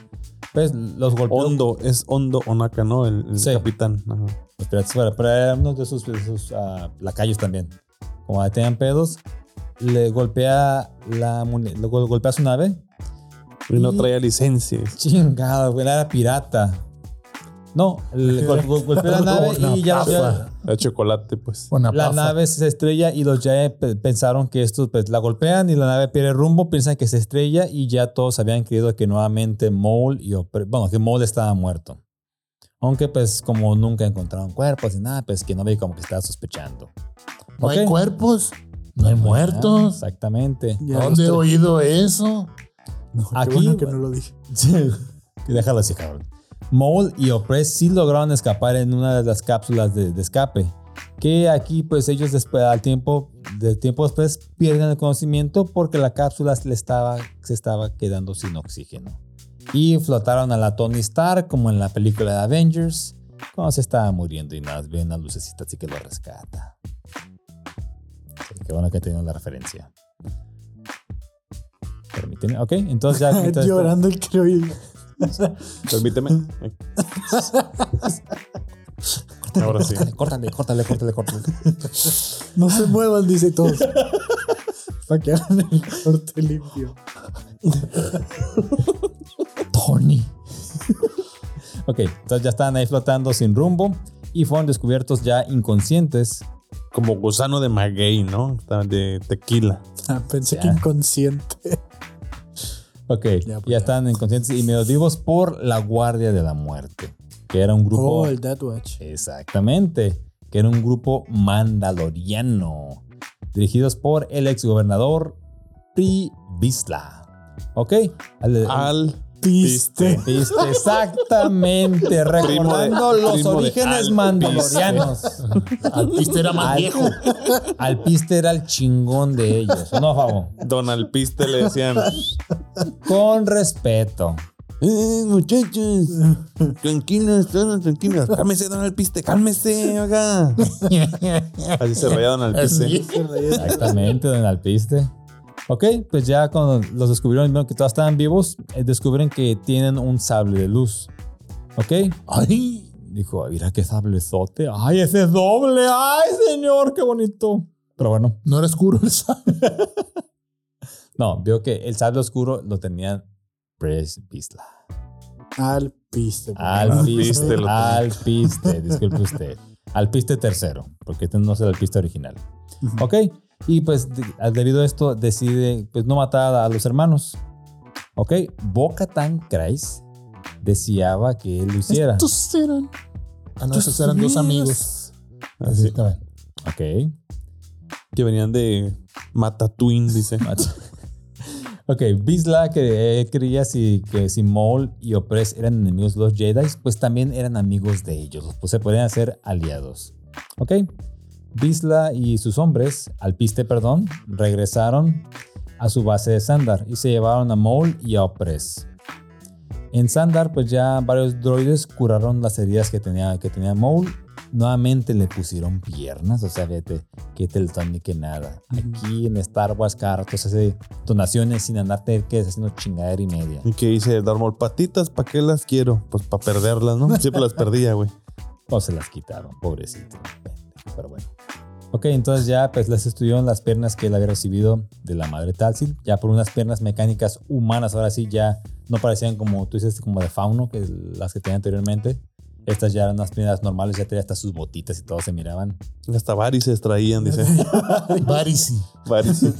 pues los golpeó. Hondo, es Hondo Onaka, ¿no? El, el Sí. capitán. Ajá. Los piratas fuera, pero eran unos de sus, de sus ah, lacayos también. Como tenían pedos, le golpea, la, le gol- golpea su nave. Y no traía licencia. Chingado, güey, era pirata. No, le gol- gol- golpeó la nave y ya, ya- De chocolate, pues. Una La pafa. nave se estrella y los Jedi pe- pensaron que estos pues, la golpean y la nave pierde rumbo, piensan que se estrella y ya todos habían creído que nuevamente Maul y Opre- bueno, que Maul estaba muerto. Aunque pues como nunca encontraron cuerpos y nada, pues que no ve como que estaba sospechando. No hay Ok. cuerpos, no hay Ah, muertos. exactamente. Ya ¿Dónde he los oído eso? No, qué Aquí- bueno que no lo dije. Sí, déjalo así, cabrón. Maul y Opress sí lograron escapar en una de las cápsulas de, de escape. Que aquí, pues ellos después al tiempo de tiempo después pierden el conocimiento porque la cápsula le estaba, se estaba quedando sin oxígeno. Y flotaron a la Tony Stark como en la película de Avengers cuando se estaba muriendo y nada, ve una lucecita así que lo rescata. Sí, qué bueno que tengo la referencia. Permíteme. Ok, entonces ya. Llorando el Permíteme. Ahora sí. Córtale, córtale, córtale, córtale. No se muevan, dice todos. Para que hagan el corte limpio. Tony. ok, entonces ya estaban ahí flotando sin rumbo y fueron descubiertos ya inconscientes. Como gusano de maguey, ¿no? De tequila. Ah, pensé Ya. que inconsciente. Ok, Ya, pues, ya. estaban inconscientes y medio vivos por la Guardia de la Muerte, que era un grupo. Oh, el Death Watch. Exactamente, que era un grupo mandaloriano, dirigidos por el exgobernador Pri Vizsla. Ok, al, Al Piste. Viste, exactamente, recordando los orígenes Al mandalorianos. Al piste era más Al- viejo. Alpiste era el chingón de ellos, ¿o ¿no, Fabo? Don Alpiste le decían. Con respeto. Eh, muchachos, tranquilos, todos tranquilos. Cálmese, Don Alpiste, cálmese, oiga. Así se reía Don Alpiste. Exactamente, don Alpiste. Ok, pues ya cuando los descubrieron, vieron que todos estaban vivos, eh, descubren que tienen un sable de luz. Ok, Ay, dijo, mira qué sablezote. Ay, ese es doble. Ay, señor, qué bonito. Pero bueno, no era oscuro el sable. no, vio que el sable oscuro lo tenía Pres Vizsla. Al piste. Alpiste, Alpiste lo Alpiste, disculpe usted. Alpiste tercero, porque este no es el Alpiste original. Ok, y pues de- debido a esto decide pues no matar a los hermanos. Ok, Bo-Katan Kryze deseaba que él lo hiciera. Estos eran. Ah, no, esos eran dos amigos. Así, está bien. Ok, que venían de Matatouine, dice. ok, Vizsla que él creía si, que si Maul y Opress eran enemigos de los Jedi, pues también eran amigos de ellos, pues se podían hacer aliados. Ok, Vizsla y sus hombres, Alpiste, perdón, regresaron a su base de Sandar y se llevaron a Maul y a Opress. En Sandar, pues ya varios droides curaron las heridas que tenía, que tenía Maul. Nuevamente le pusieron piernas, o sea, vete, que Telton ni que nada. Aquí en Star Wars, se hace donaciones sin andarte que haciendo chingadera y media. Y que dice Darmol, patitas, ¿para qué las quiero? Pues para perderlas, ¿no? Siempre las perdía, güey. O se las quitaron, pobrecito. Pero bueno. Ok, entonces ya pues les estuvieron las piernas que él había recibido de la madre Talsil. Ya por unas piernas mecánicas humanas, ahora sí ya no parecían como tú dices, como de fauno, que las que tenía anteriormente. Estas ya eran unas piernas normales, ya tenía hasta sus botitas y todo se miraban Hasta varices traían, dice. Varisi. Varices.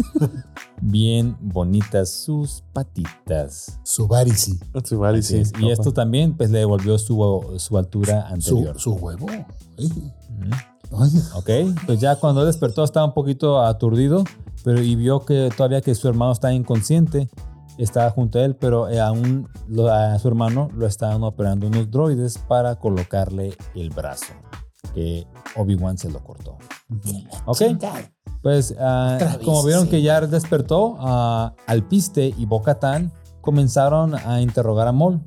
bien bonitas sus patitas. Su Varisi. Sí, Así varices. es. Y esto también pues le devolvió su, su altura Su, anterior. su huevo. Ay, Ujú. Ay. Ok, pues ya cuando él despertó estaba un poquito aturdido, pero y vio que todavía que su hermano estaba inconsciente, estaba junto a él, pero eh, aún lo- a su hermano lo estaban operando unos droides para colocarle el brazo, que Obi-Wan se lo cortó. Ok, pues ah, como vieron que ya despertó, ah, Alpiste y Bo-Katan comenzaron a interrogar a Maul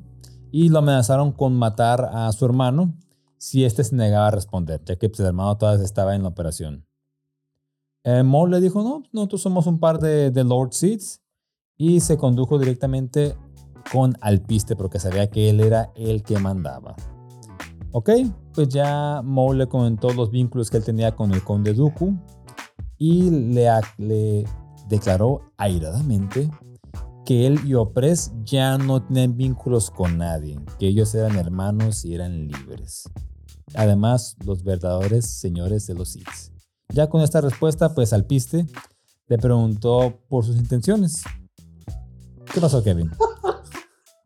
y lo amenazaron con matar a su hermano si éste se negaba a responder, ya que pues, el hermano todavía estaba en la operación. Eh, Maul le dijo, no, nosotros somos un par de, Lord Seeds y se condujo directamente con Alpiste porque sabía que él era el que mandaba. Ok, pues ya Maul le comentó los vínculos que él tenía con el conde Dooku y le, le declaró airadamente que él y Opress ya no tenían vínculos con nadie, que ellos eran hermanos y eran libres. Además, los verdaderos señores de los Sith. Ya con esta respuesta, pues Alpiste le preguntó por sus intenciones. ¿Qué pasó, Kevin?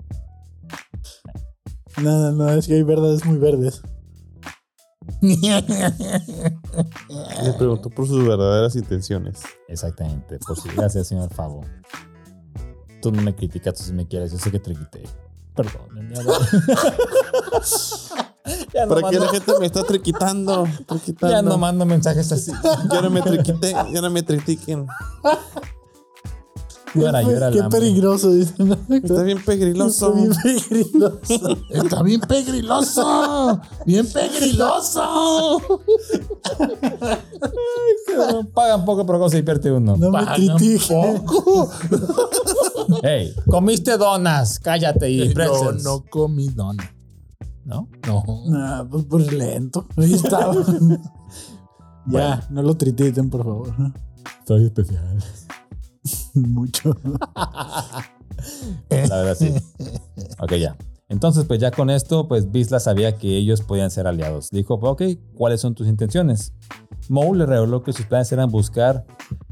Nada, no, es que hay verdades muy verdes. Le preguntó por sus verdaderas intenciones. Exactamente, por si gracias, señor Favo. Tú no me criticas, tú sí me quieres, yo sé que te grité. Perdón. Ya ¿Para qué mando, la gente me está triquitando? Triquitando. ya no mando mensajes así. Ya no me triquité, ya no me Qué peligroso, dice. Está bien pegriloso. Está bien peligroso. Está bien pegriloso. Bien pegriloso. Pagan poco, pero ¿cómo se divierte uno? No me poco. Hey, comiste donas. Cállate y No, pretzels. no comí dona. ¿No? No. Nah, pues, pues lento. Ahí estaba. ya, no lo trititen, por favor. Soy especial. Mucho. La verdad, sí. Ok, ya. Entonces, pues ya con esto, pues Bisla sabía que ellos podían ser aliados. Dijo, ok, ¿cuáles son tus intenciones? Moe le reveló que sus planes eran buscar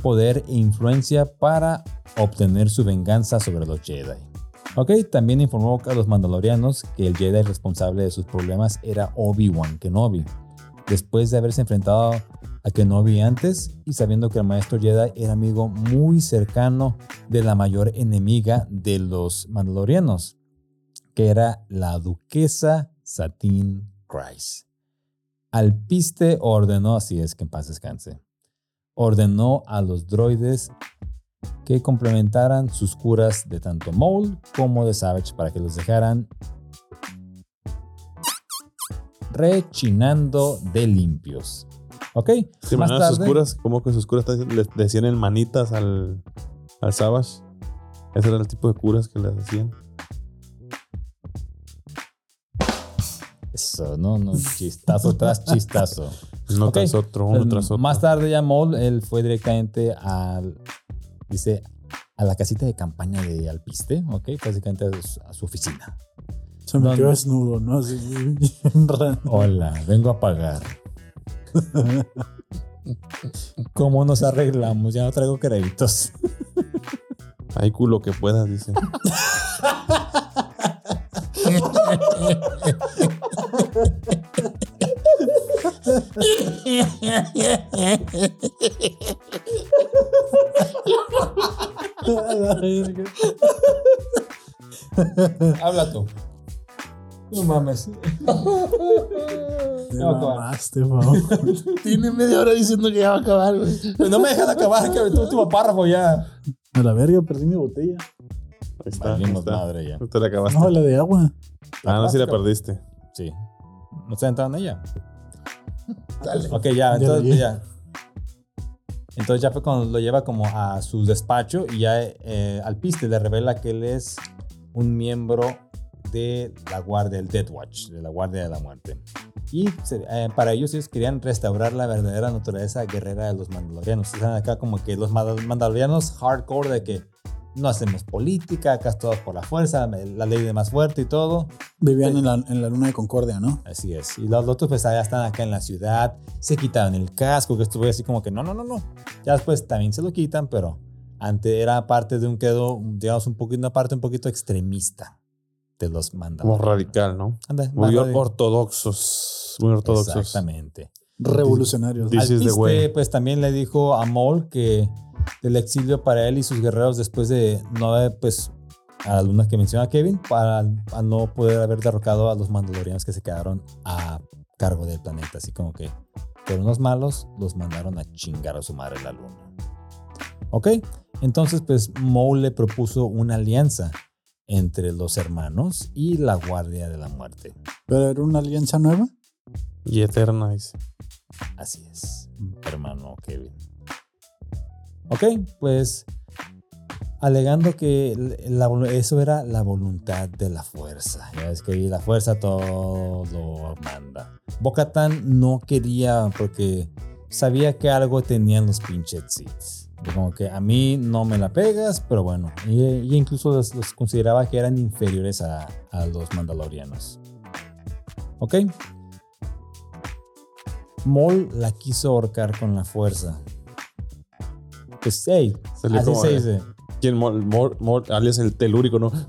poder e influencia para obtener su venganza sobre los Jedi. Ok, también informó a los mandalorianos que el Jedi responsable de sus problemas era Obi-Wan Kenobi. Después de haberse enfrentado a Kenobi antes y sabiendo que el maestro Jedi era amigo muy cercano de la mayor enemiga de los mandalorianos, que era la duquesa Satine Christ. Alpiste ordenó, así es que en paz descanse, ordenó a los droides que complementaran sus curas de tanto Maul como de Savage para que los dejaran rechinando de limpios. ¿Ok? ¿Se Más imaginan sus tarde- curas? ¿Cómo que sus curas le decían en manitas al, al Savage? Ese era el tipo de curas que les hacían. Eso, no, no, chistazo tras chistazo. Uno Ok. tras otro, uno tras otro. Más tarde ya Maul, él fue directamente al, dice, a la casita de campaña de Alpiste, ¿ok? Básicamente a su, a su oficina. Se me No, quedó no. desnudo, ¿no? Así. Hola, vengo a pagar. ¿Cómo nos arreglamos? Ya no traigo créditos. Hay culo que puedas, dice. Habla tú. No mames. Te No, acabar. mamaste. Tiene media hora diciendo que ya va a acabar, güey. No me dejas acabar, que tu último párrafo ya. A la verga, perdí mi botella. Ahí está. ahí está. madre ya. Tú te la acabaste. No, la de agua. ah, no, sí la perdiste. Sí. ¿No se entrado en ella? Dale. Ok, ya, entonces ya. Entonces ya fue cuando lo lleva como a su despacho y ya eh, al piste le revela que él es un miembro de la guardia, del Death Watch, de la Guardia de la Muerte. Y eh, para ellos ellos querían restaurar la verdadera naturaleza guerrera de los mandalorianos. Están acá como que los manda- mandalorianos hardcore de que no hacemos política, acá es todo por la fuerza, la ley de más fuerte y todo. Vivían en la, en la luna de Concordia, ¿no? Así es. Y los otros pues ya están acá en la ciudad, se quitaron el casco, que estuve así como que no, no, no, no. Ya después también se lo quitan, pero antes era parte de un quedo, digamos, un poquito, una parte un poquito extremista de los Como mandados. radical, ¿no? Anda, Muy ortodoxos. Muy ortodoxos. Exactamente. Revolucionarios. Alpiste, way. pues también le dijo a Maul que del exilio para él y sus guerreros después de no haber, pues, a las lunas que menciona Kevin, para a no poder haber derrocado a los mandalorianos que se quedaron a cargo del planeta. Así como que, pero unos malos los mandaron a chingar a su madre la luna. Ok, entonces pues Maul le propuso una alianza entre los hermanos y la Guardia de la Muerte. Pero era una alianza nueva. Y eterna, dice. Así es, hermano Kevin. Ok, pues alegando que la eso era la voluntad de la fuerza. Ya ves que la fuerza todo lo manda. Bocatan no quería porque sabía que algo tenían los pinches seeds. Como que a mí no me la pegas, pero bueno. Y, y incluso los, los consideraba que eran inferiores a, a los mandalorianos. ¿Ok? Maul la quiso ahorcar con la fuerza. Pues, hey, Salió así como se dice. ¿Quién? Mor, Mor- Mor- alias el telúrico, ¿no?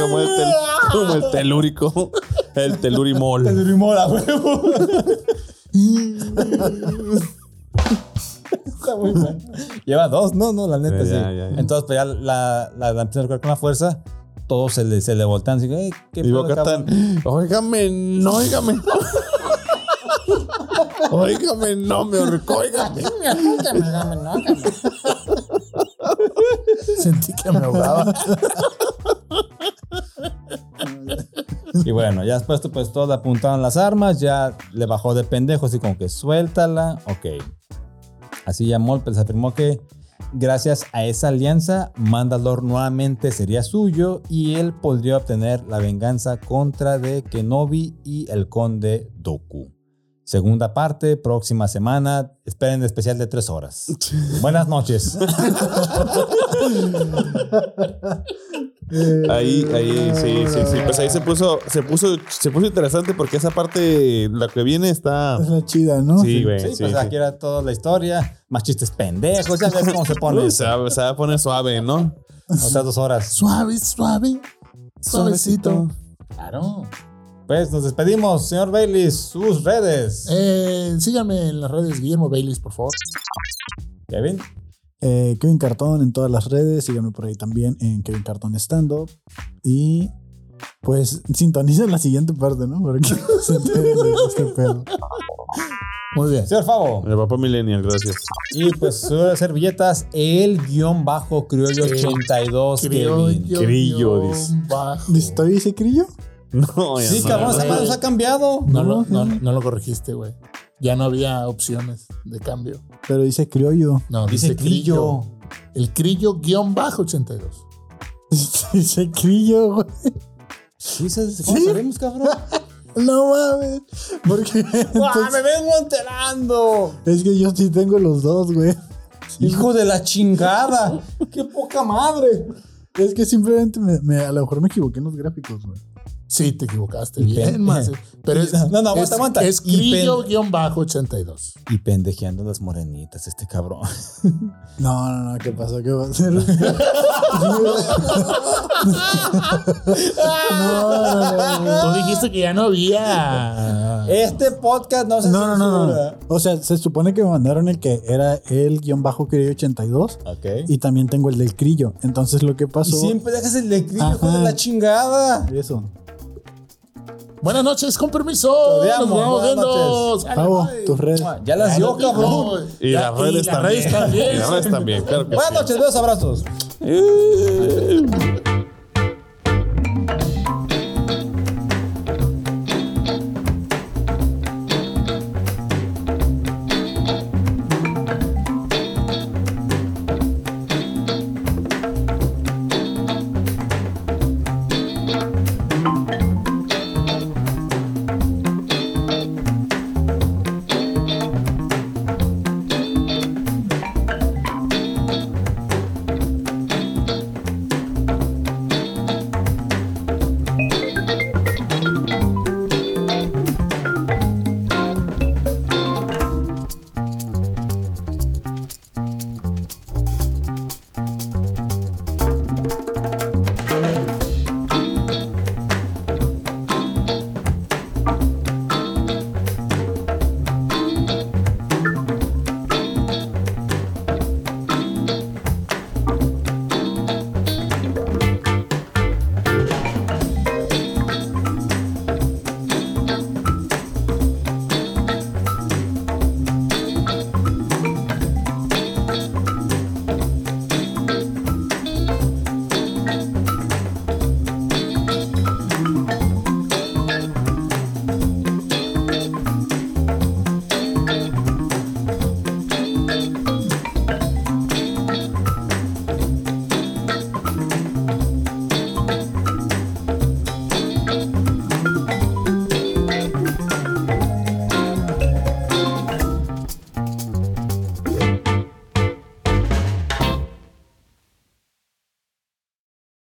como, el tel- como el telúrico. El telurimol. Te durimó la huevo. Está muy bueno. Lleva dos, no, no, la neta sí. ya, ya. Entonces, pues ya la, la, la empieza a ahorcar con la fuerza. todos se le, se le voltean así, "Ey, ¿qué Y Bocatan, cabrón?" óigame, no, óigame. óigame, no, me ahorcó, óigame. Sentí que me ahogaba. Y bueno, ya después pues todos apuntaron las armas, ya le bajó de pendejo, así como que suéltala, ok. Así ya Molp les afirmó que gracias a esa alianza, Mandalor nuevamente sería suyo y él podría obtener la venganza contra de Kenobi y el conde Doku. Segunda parte, próxima semana. Esperen el especial de tres horas. Buenas noches. Ahí, ahí, sí, sí, sí. Pues ahí se puso, se puso, se puso interesante porque esa parte, la que viene está. Es la chida, ¿no? Sí, güey. Sí, Sí, pues sí. aquí era toda la historia. Más chistes pendejos. Ya ves cómo se pone. Se va, se va a poner suave, ¿no? Otras dos horas. Suave, suave. Suavecito. Claro. Pues nos despedimos, señor Bailey, sus redes. Eh, síganme en las redes Guillermo Baileys, por favor. Kevin. Eh, Kevin Cartón en todas las redes. Síganme por ahí también en Kevin Cartón Stand Up. Y pues sintonicen la siguiente parte, ¿no? Para que se enteren de este pedo. Muy bien. Señor Favo. El papá Millennial, gracias. Y pues sus servilletas, el guion bajo criollo 82, Kevin. Crillo, dice. bajo. ¿Dice- ¿Todavía dice crillo? No, ya Sí, no. cabrón, esa madre nos ha cambiado. No, lo, no, no lo corregiste, güey. Ya no había opciones de cambio. Pero dice criollo. No, Dice dice, crillo. crillo. El crillo guion bajo 82. dice crillo, güey. Sí, ¿sabes ¿cómo sabemos, cabrón? No mames. Porque ¡Ah, entonces- me vengo enterando! es que yo sí tengo los dos, güey. Hijo de la chingada. ¡Qué poca madre! Es que simplemente me, me- a lo mejor me equivoqué en los gráficos, güey. Sí, te equivocaste Y bien, más. Pero es, No, no, aguanta, aguanta. es Y crillo pen- guion bajo 82. Y pendejeando las morenitas, este cabrón. No, no, no, ¿qué pasó? ¿Qué va a hacer? no, no, no. Tú dijiste que ya no había. Este podcast no se No, no, no, no. O sea, se supone que me mandaron el que era el guion bajo crillo 82 Ok. y también tengo el del crillo. Entonces lo que pasó. siempre dejas el de crillo, hijo de la chingada. Eso. Buenas noches, con permiso. Nos vamos buenas viendo. Pavo, tus redes. Ya las dio, cabrón. Y las redes también. Y las redes también, Buenas noches, besos, abrazos. Eh.